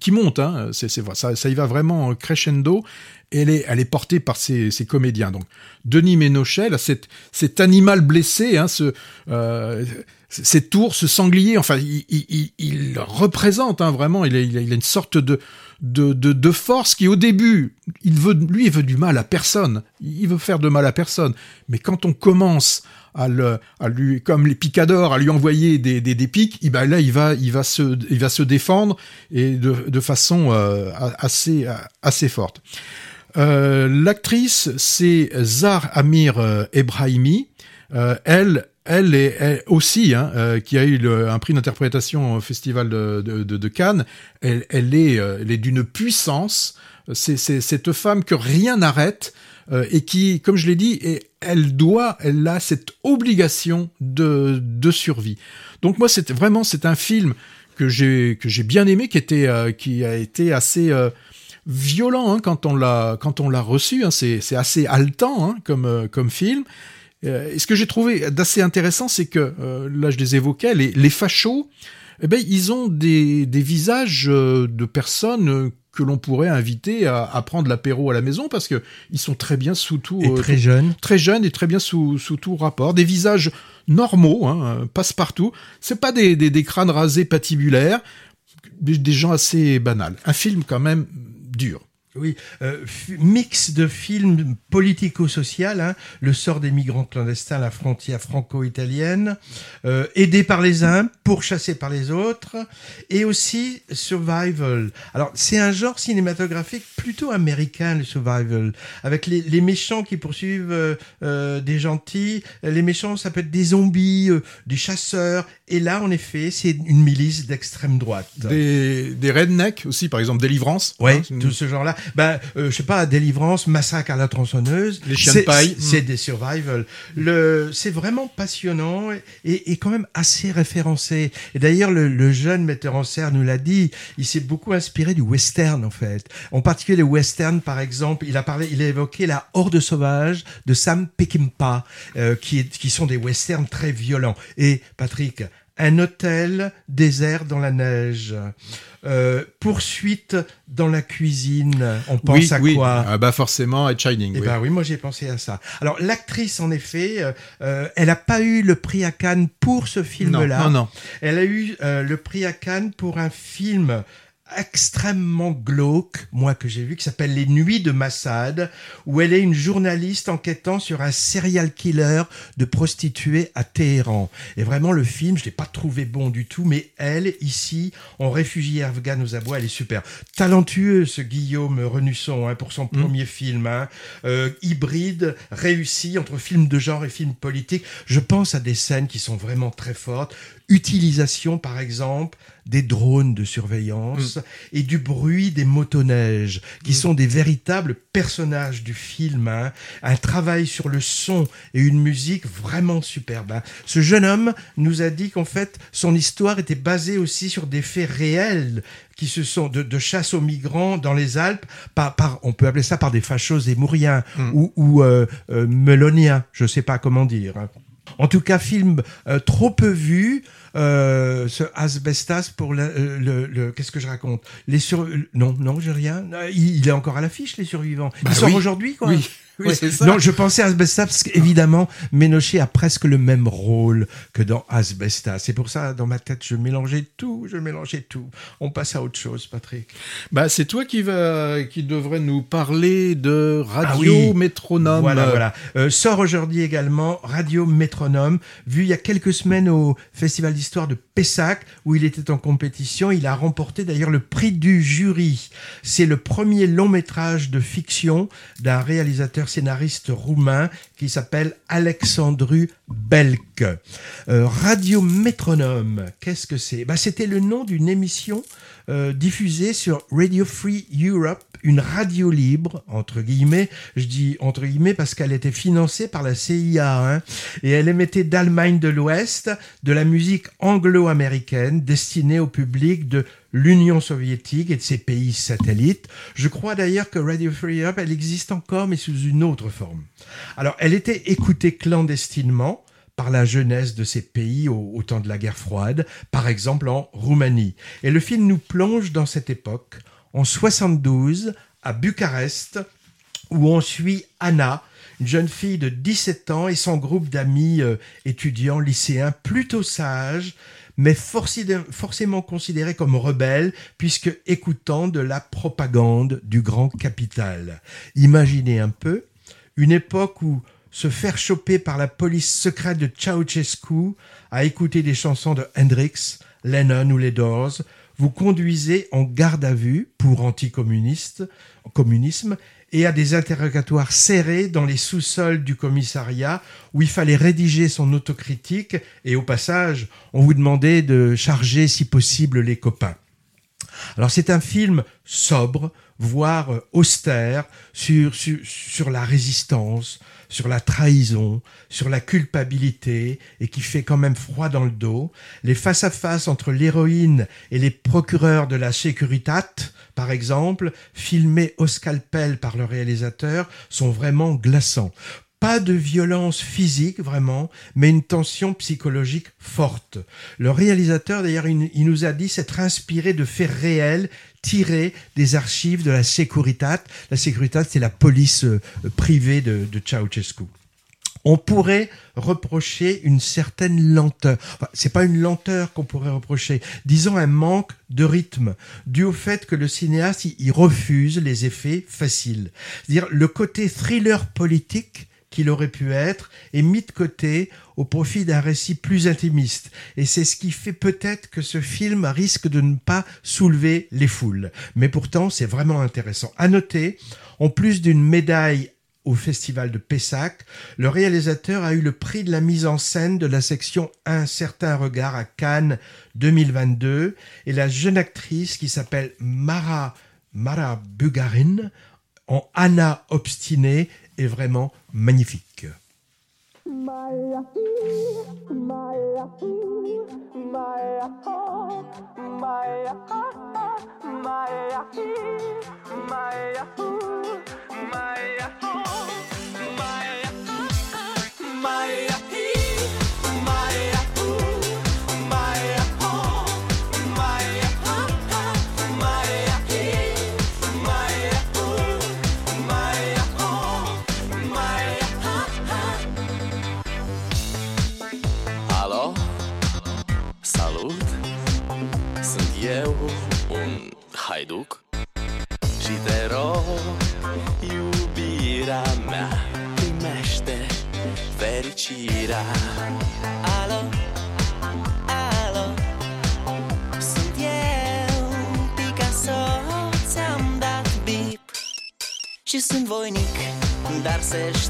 qui monte. Hein, ça, ça y va vraiment crescendo. Et elle est, elle est portée par ces, ces comédiens. Donc Denis Ménochet, là, cet, cet animal blessé, hein, ce, cet ours, ce sanglier, enfin, il, il, il- représente hein, vraiment. Il a, il, a, il a une sorte de, de, de, de force qui, au début, il veut, lui, il veut du mal à personne. Il veut faire de mal à personne. Mais quand on commence à, le, à lui, comme les picadors, à lui envoyer des, des, des pics, eh ben là, il va, il va se, il va se défendre et de, de façon euh, assez, assez forte. Euh, L'actrice, c'est Zar Amir euh, Ebrahimi. Euh, elle, elle est aussi, hein, euh, qui a eu un prix d'interprétation au Festival de, Cannes. Elle, elle est, euh, elle est d'une puissance. C'est cette femme que rien n'arrête euh, et qui, comme je l'ai dit, elle doit, elle a cette obligation de, de survie. Donc moi, c'est vraiment, c'est un film que j'ai bien aimé, qui a été assez violent hein, quand on l'a reçu. Hein, c'est assez haletant comme film. Euh, et ce que j'ai trouvé d'assez intéressant, c'est que euh, là je les évoquais, les, les fachos, eh ben ils ont des, des visages euh, de personnes que l'on pourrait inviter à, à prendre l'apéro à la maison parce que ils sont très bien sous tout, Et euh, très jeune. très jeunes et très bien sous, sous tout rapport, des visages normaux, hein, passe-partout. C'est pas des, des, des crânes rasés patibulaires, des, des gens assez banals. Un film quand même dur. Oui, euh, mix de films politico-social, hein, le sort des migrants clandestins, la frontière franco-italienne, euh, aidés par les uns, pourchassés par les autres, et aussi survival. Alors c'est un genre cinématographique plutôt américain, le survival, avec les, les méchants qui poursuivent euh, euh, des gentils. Les méchants, ça peut être des zombies, euh, des chasseurs, et là en effet, c'est une milice d'extrême droite. Des, des rednecks aussi, par exemple, Délivrance. Ouais, Hein, tout ce genre-là. Ben, euh, je sais pas, délivrance, massacre à la tronçonneuse. Les chiens de paille. C'est des survival. Le, c'est vraiment passionnant et, et, et quand même assez référencé. Et d'ailleurs, le, le jeune metteur en scène nous l'a dit. Il s'est beaucoup inspiré du western, en fait. En particulier les westerns, par exemple. Il a parlé, il a évoqué la Horde sauvage de Sam Peckinpah, euh, qui, est, qui sont des westerns très violents. Et Patrick, un hôtel désert dans la neige. Euh, poursuite dans la cuisine. On pense oui, à oui. quoi Ah bah forcément, Ed Shining. eh oui. ben oui, moi j'ai pensé à ça. Alors l'actrice, en effet, euh, elle n'a pas eu le prix à Cannes pour ce non, film-là. non, non. Elle a eu euh, le prix à Cannes pour un film extrêmement glauque, moi que j'ai vu, qui s'appelle Les Nuits de Massad, où elle est une journaliste enquêtant sur un serial killer de prostituées à Téhéran. Et vraiment, le film, je l'ai pas trouvé bon du tout, mais elle, ici, en réfugiée afghane aux abois, elle est super. Talentueux, ce Guillaume Renusson, hein, pour son premier film, hein. Euh, hybride, réussi entre film de genre et film politique. Je pense à des scènes qui sont vraiment très fortes. Utilisation, par exemple, des drones de surveillance et du bruit des motoneiges, qui sont des véritables personnages du film. hein. Un travail sur le son et une musique vraiment superbe. hein. Ce jeune homme nous a dit qu'en fait, son histoire était basée aussi sur des faits réels qui se sont de, de chasse aux migrants dans les Alpes, par, par, on peut appeler ça par des fachos émouriens ou, ou euh, euh, meloniens, je sais pas comment dire. En tout cas, film euh, trop peu vu. Euh, ce asbestas pour le, euh, le, le- qu'est-ce que je raconte? Les sur non non j'ai rien Euh, il, il est encore à l'affiche les survivants Bah il sort oui. aujourd'hui quoi Oui. Oui, Ouais. c'est ça. Non, je pensais à Asbestas parce qu'évidemment, Ménochet a presque le même rôle que dans Asbestas. C'est pour ça, dans ma tête, je mélangeais tout, je mélangeais tout. On passe à autre chose, Patrick. Bah, c'est toi qui va, qui devrait nous parler de Radio Ah oui. Métronome. Voilà, voilà. Euh, sort aujourd'hui également Radio Métronome, vu il y a quelques semaines au Festival d'Histoire de Pessac, où il était en compétition. Il a remporté d'ailleurs le prix du jury. C'est le premier long métrage de fiction d'un réalisateur scénariste roumain qui s'appelle Alexandru Belk. Euh, Radio Métronome, qu'est-ce que c'est? Bah, C'était le nom d'une émission euh, diffusée sur Radio Free Europe, une radio libre, entre guillemets. Je dis entre guillemets parce qu'elle était financée par la CIA. hein, et elle émettait d'Allemagne de l'Ouest de la musique anglo-américaine destinée au public de l'Union soviétique et de ses pays satellites. Je crois d'ailleurs que Radio Free Europe, elle existe encore, mais sous une autre forme. Alors, elle était écoutée clandestinement par la jeunesse de ces pays au, temps de la guerre froide, par exemple en Roumanie. Et le film nous plonge dans cette époque, en 72, à Bucarest, où on suit Anna, une jeune fille de 17 ans et son groupe d'amis euh, étudiants lycéens plutôt sages, mais forcément considérés comme rebelles puisque écoutant de la propagande du grand capital. Imaginez un peu une époque où se faire choper par la police secrète de Ceausescu à écouter des chansons de Hendrix, Lennon ou les Doors, vous conduisez en garde à vue pour anticommuniste, communisme, et à des interrogatoires serrés dans les sous-sols du commissariat où il fallait rédiger son autocritique et au passage, on vous demandait de charger si possible les copains. Alors c'est un film sobre, voire euh, austère, sur, sur, sur la résistance, sur la trahison, sur la culpabilité, et qui fait quand même froid dans le dos. Les face-à-face entre l'héroïne et les procureurs de la Securitat, par exemple, filmés au scalpel par le réalisateur, sont vraiment glaçants. Pas de violence physique vraiment, mais une tension psychologique forte. Le réalisateur, d'ailleurs, il, il nous a dit s'être inspiré de faits réels tirés des archives de la Securitat. La Securitat, c'est la police euh, privée de, de Ceausescu. On pourrait reprocher une certaine lenteur. Enfin, c'est pas une lenteur qu'on pourrait reprocher. Disons un manque de rythme, dû au fait que le cinéaste, il refuse les effets faciles. C'est-à-dire le côté thriller politique qu'il aurait pu être est mis de côté au profit d'un récit plus intimiste. Et c'est ce qui fait peut-être que ce film risque de ne pas soulever les foules. Mais pourtant, c'est vraiment intéressant. À noter, en plus d'une médaille au festival de Pessac, le réalisateur a eu le prix de la mise en scène de la section Un certain regard à Cannes 2022 et la jeune actrice qui s'appelle Mara Mara Bugarin en Anna obstinée est vraiment magnifique. vocês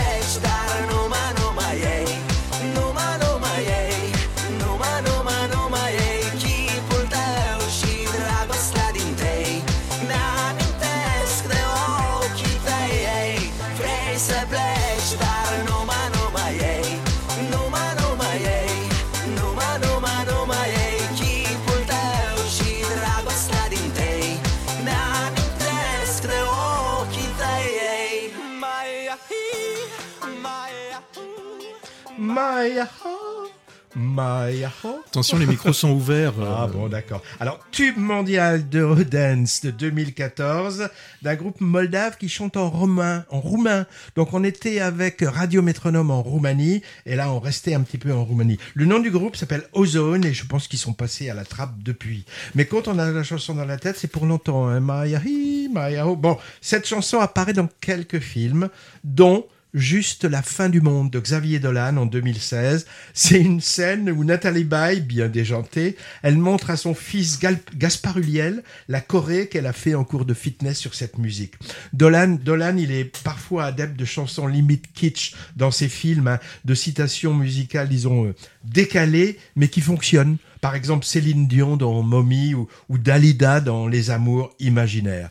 Attention, les micros sont ouverts. Ah euh, bon, d'accord. Alors, tube mondial de Rodance de 2014 d'un groupe moldave qui chante en roumain, en roumain. Donc, on était avec Radio Métronome en Roumanie et là, on restait un petit peu en Roumanie. Le nom du groupe s'appelle Ozone et je pense qu'ils sont passés à la trappe depuis. Mais quand on a la chanson dans la tête, c'est pour longtemps. Hein. Maya ho. Bon, cette chanson apparaît dans quelques films, dont Juste la fin du monde de Xavier Dolan en 2016. C'est une scène où Nathalie Baye, bien déjantée, elle montre à son fils Gal- Gaspard Ulliel la choré qu'elle a fait en cours de fitness sur cette musique. Dolan, Dolan, il est parfois adepte de chansons limite kitsch dans ses films, hein, de citations musicales, disons, euh, décalées, mais qui fonctionnent. Par exemple, Céline Dion dans Mommy ou, ou Dalida dans Les Amours imaginaires.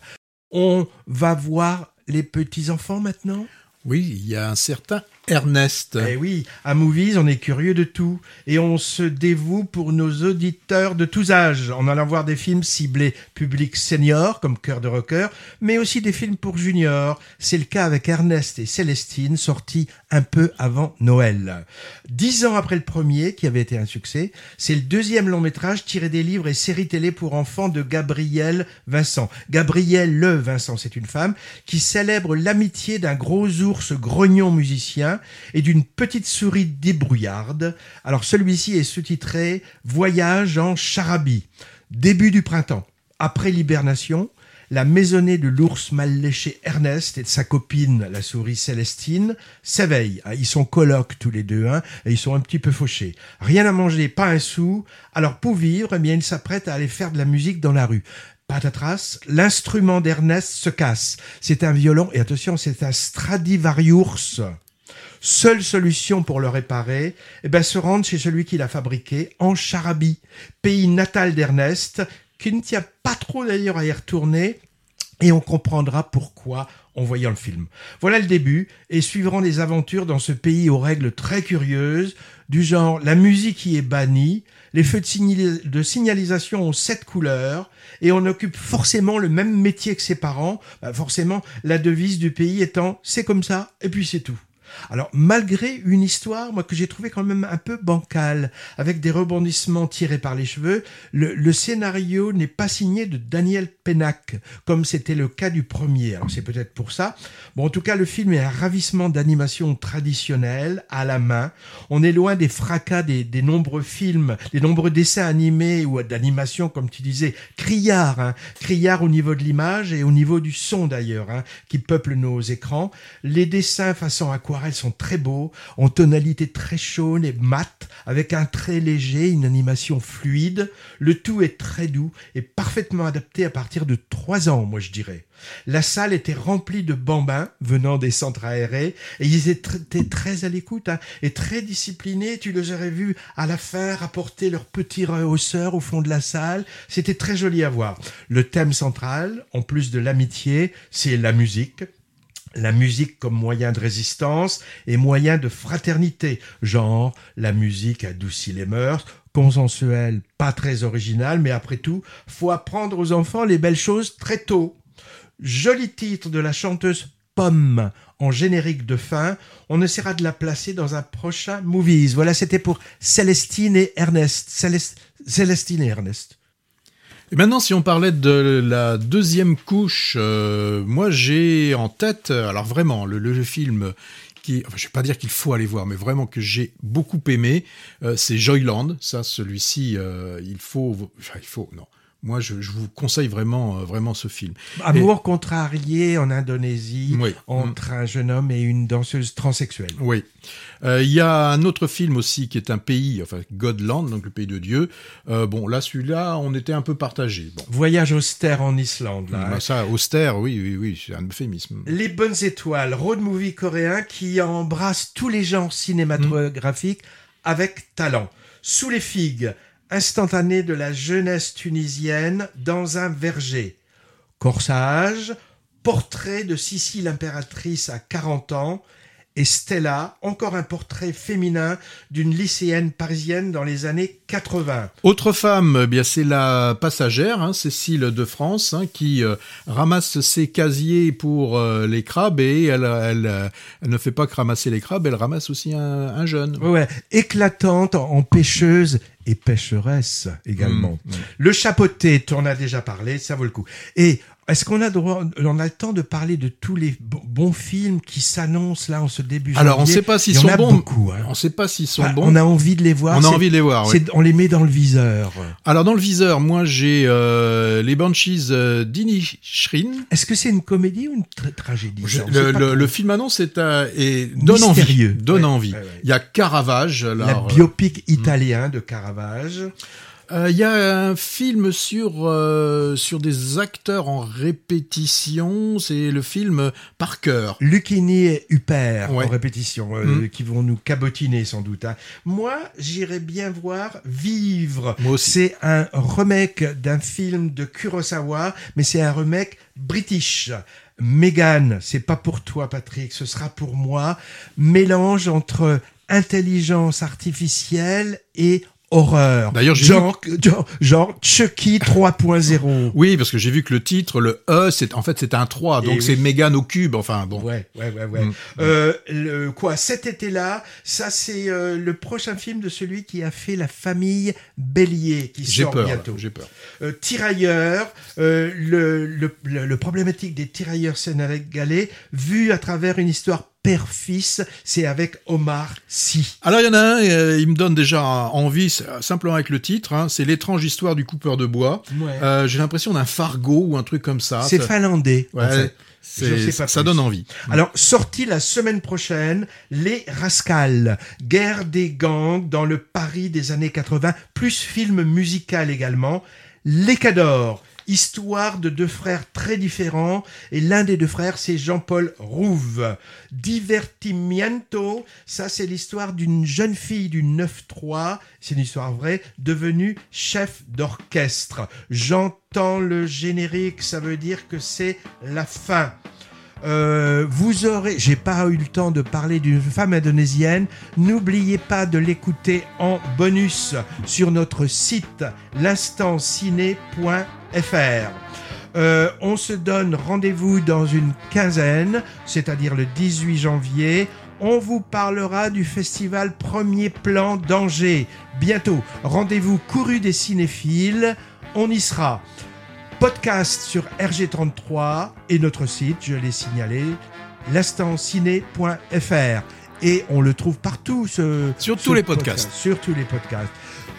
On va voir les petits-enfants maintenant? Oui, il y a un certain Ernest. Eh oui, à Movies, on est curieux de tout et on se dévoue pour nos auditeurs de tous âges en allant voir des films ciblés public senior comme Cœur de rocker, mais aussi des films pour juniors. C'est le cas avec Ernest et Célestine, sortis un peu avant Noël. Dix ans après le premier, qui avait été un succès, c'est le deuxième long métrage tiré des livres et séries télé pour enfants de Gabrielle Vincent. Gabrielle Le Vincent, c'est une femme qui célèbre l'amitié d'un gros ours grognon musicien et d'une petite souris débrouillarde. Alors celui-ci est sous-titré Voyage en Charabie. Début du printemps. Après l'hibernation, la maisonnée de l'ours mal léché Ernest et de sa copine, la souris Célestine, s'éveillent. Ah, Ils sont colocs tous les deux, hein, et ils sont un petit peu fauchés. Rien à manger, pas un sou. Alors pour vivre, eh bien, ils s'apprêtent à aller faire de la musique dans la rue. Patatras, l'instrument d'Ernest se casse. C'est un violon, et attention, c'est un Stradivarius. Seule solution pour le réparer, eh ben, se rendre chez celui qui l'a fabriqué, en Charabie, pays natal d'Ernest, qui ne tient pas trop d'ailleurs à y retourner, et on comprendra pourquoi en voyant le film. Voilà le début, et suivront des aventures dans ce pays aux règles très curieuses, du genre la musique y est bannie, les feux de, de signalisation ont sept couleurs, et on occupe forcément le même métier que ses parents, Bah, forcément la devise du pays étant c'est comme ça, et puis c'est tout. Alors, malgré une histoire, moi, que j'ai trouvé quand même un peu bancale, avec des rebondissements tirés par les cheveux, le, scénario n'est pas signé de Daniel Pennac, comme c'était le cas du premier. Alors, c'est peut-être pour ça. Bon, en tout cas, le film est un ravissement d'animation traditionnelle, à la main. On est loin des fracas des, des nombreux films, des nombreux dessins animés ou d'animation, comme tu disais, criards, hein. criards au niveau de l'image et au niveau du son d'ailleurs, hein, qui peuplent nos écrans. Les dessins façon aquarelle sont très beaux, en tonalité très chaude et mate, avec un trait léger, une animation fluide. Le tout est très doux et parfaitement adapté à partir de 3 ans, moi je dirais. La salle était remplie de bambins venant des centres aérés et ils étaient tr- très à l'écoute hein, et très disciplinés. Tu les aurais vus à la fin rapporter leur petit rehausseur au fond de la salle. C'était très joli à voir. Le thème central, en plus de l'amitié, c'est la musique. La musique comme moyen de résistance et moyen de fraternité, genre la musique adoucit les mœurs, consensuelle, pas très originale, mais après tout, faut apprendre aux enfants les belles choses très tôt. Joli titre de la chanteuse Pomme en générique de fin. On essaiera de la placer dans un prochain Movies. Voilà, c'était pour Célestine et Ernest. Célest- Célestine et Ernest. Et maintenant, si on parlait de la deuxième couche, euh, moi j'ai en tête, alors vraiment, le, le film qui, enfin, je vais pas dire qu'il faut aller voir, mais vraiment que j'ai beaucoup aimé, euh, c'est Joyland. Ça, celui-ci, euh, il faut, enfin, il faut, non. Moi, je, je vous conseille vraiment, euh, vraiment ce film. Amour contrarié en Indonésie Oui. entre un jeune homme et une danseuse transsexuelle. Oui. Euh, Il y a un autre film aussi qui est un pays, enfin Godland, donc le pays de Dieu. Euh, bon, là, celui-là, on était un peu partagé. Bon, Voyage austère en Islande. Là, Bah, ça, austère, oui, oui, oui, c'est un euphémisme. Les bonnes étoiles, road movie coréen qui embrasse tous les genres cinématographiques avec talent. Sous les figues, instantané de la jeunesse tunisienne dans un verger. Corsage, portrait de Sissi l'impératrice à 40 ans. Et Stella, encore un portrait féminin d'une lycéenne parisienne dans les années 80. Autre femme, eh bien c'est la passagère, hein, Cécile de France, hein, qui euh, ramasse ses casiers pour euh, les crabes et elle, elle, euh, elle ne fait pas que ramasser les crabes, elle ramasse aussi un, un jeune. Ouais, éclatante en pêcheuse et pêcheresse également. Mmh, mmh. Le chapeauté, tu en as déjà parlé, ça vaut le coup. Et est-ce qu'on a droit, on a le temps de parler de tous les bo- bons films qui s'annoncent là en ce début Alors on ne janvier sait pas s'ils sont bons. beaucoup, hein. On ne sait pas s'ils sont bons. On a envie de les voir. On a envie de les voir. oui. On les met dans le viseur. Alors dans le viseur, moi j'ai euh, les Banshees euh, d'Inisherin. Est-ce que c'est une comédie ou une tra- tragédie? Je- le, film annonce est, euh, est- donne Mystérieux. envie. Donne Ouais, envie. ouais, ouais. Il y a Caravage. La alors, euh, biopic italien de Caravage. Euh, Il y a un film sur euh, sur des acteurs en répétition. C'est le film Par cœur. Lucchini et Huppert Ouais. en répétition, euh, Mm. qui vont nous cabotiner sans doute. hein. Moi, j'irais bien voir Vivre. C'est un remake d'un film de Kurosawa, mais c'est un remake british. Megan, c'est pas pour toi, Patrick, ce sera pour moi. Mélange entre intelligence artificielle et horreur. D'ailleurs, genre, genre, genre Chucky 3.0. Oui, parce que j'ai vu que le titre, le E, c'est en fait c'est un 3, Eh donc oui. c'est Mégane au cube. Enfin bon. Ouais, ouais, ouais, ouais. Mm. Euh, le, quoi, cet été-là, ça c'est euh, le prochain film de celui qui a fait La Famille Bélier, qui sort peur. bientôt. J'ai peur. Euh, tirailleurs, euh, le, le, le, le problématique des tirailleurs sénégalais, vu à travers une histoire père-fils, c'est avec Omar Sy. Alors il y en a un, euh, il me donne déjà envie, euh, simplement avec le titre. hein, c'est l'étrange histoire du coupeur de bois. Euh, j'ai l'impression d'un Fargo ou un truc comme ça. c'est Ça- finlandais, Ouais, en fait. ça plus. donne envie. Alors, sorti la semaine prochaine, Les Rascals, guerre des gangs dans le Paris des années 80, plus film musical également. Les Cadors, histoire de deux frères très différents, et l'un des deux frères, c'est Jean-Paul Rouve. Divertimiento, ça c'est l'histoire d'une jeune fille du 9-3, c'est une histoire vraie, devenue chef d'orchestre. J'entends le générique, ça veut dire que c'est la fin. Euh, vous aurez, j'ai pas eu le temps de parler d'une femme indonésienne. N'oubliez pas de l'écouter en bonus sur notre site l'instantciné.fr. Euh, on se donne rendez-vous dans une quinzaine, c'est-à-dire le 18 janvier. On vous parlera du festival Premier Plan d'Angers. Bientôt, rendez-vous couru des cinéphiles. On y sera podcast sur RG33 et notre site, je l'ai signalé, l'instantciné.fr. Et on le trouve partout, ce, Sur tous les podcast, podcasts. Sur tous les podcasts.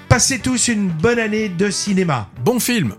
Passez tous une bonne année de cinéma. Bon film.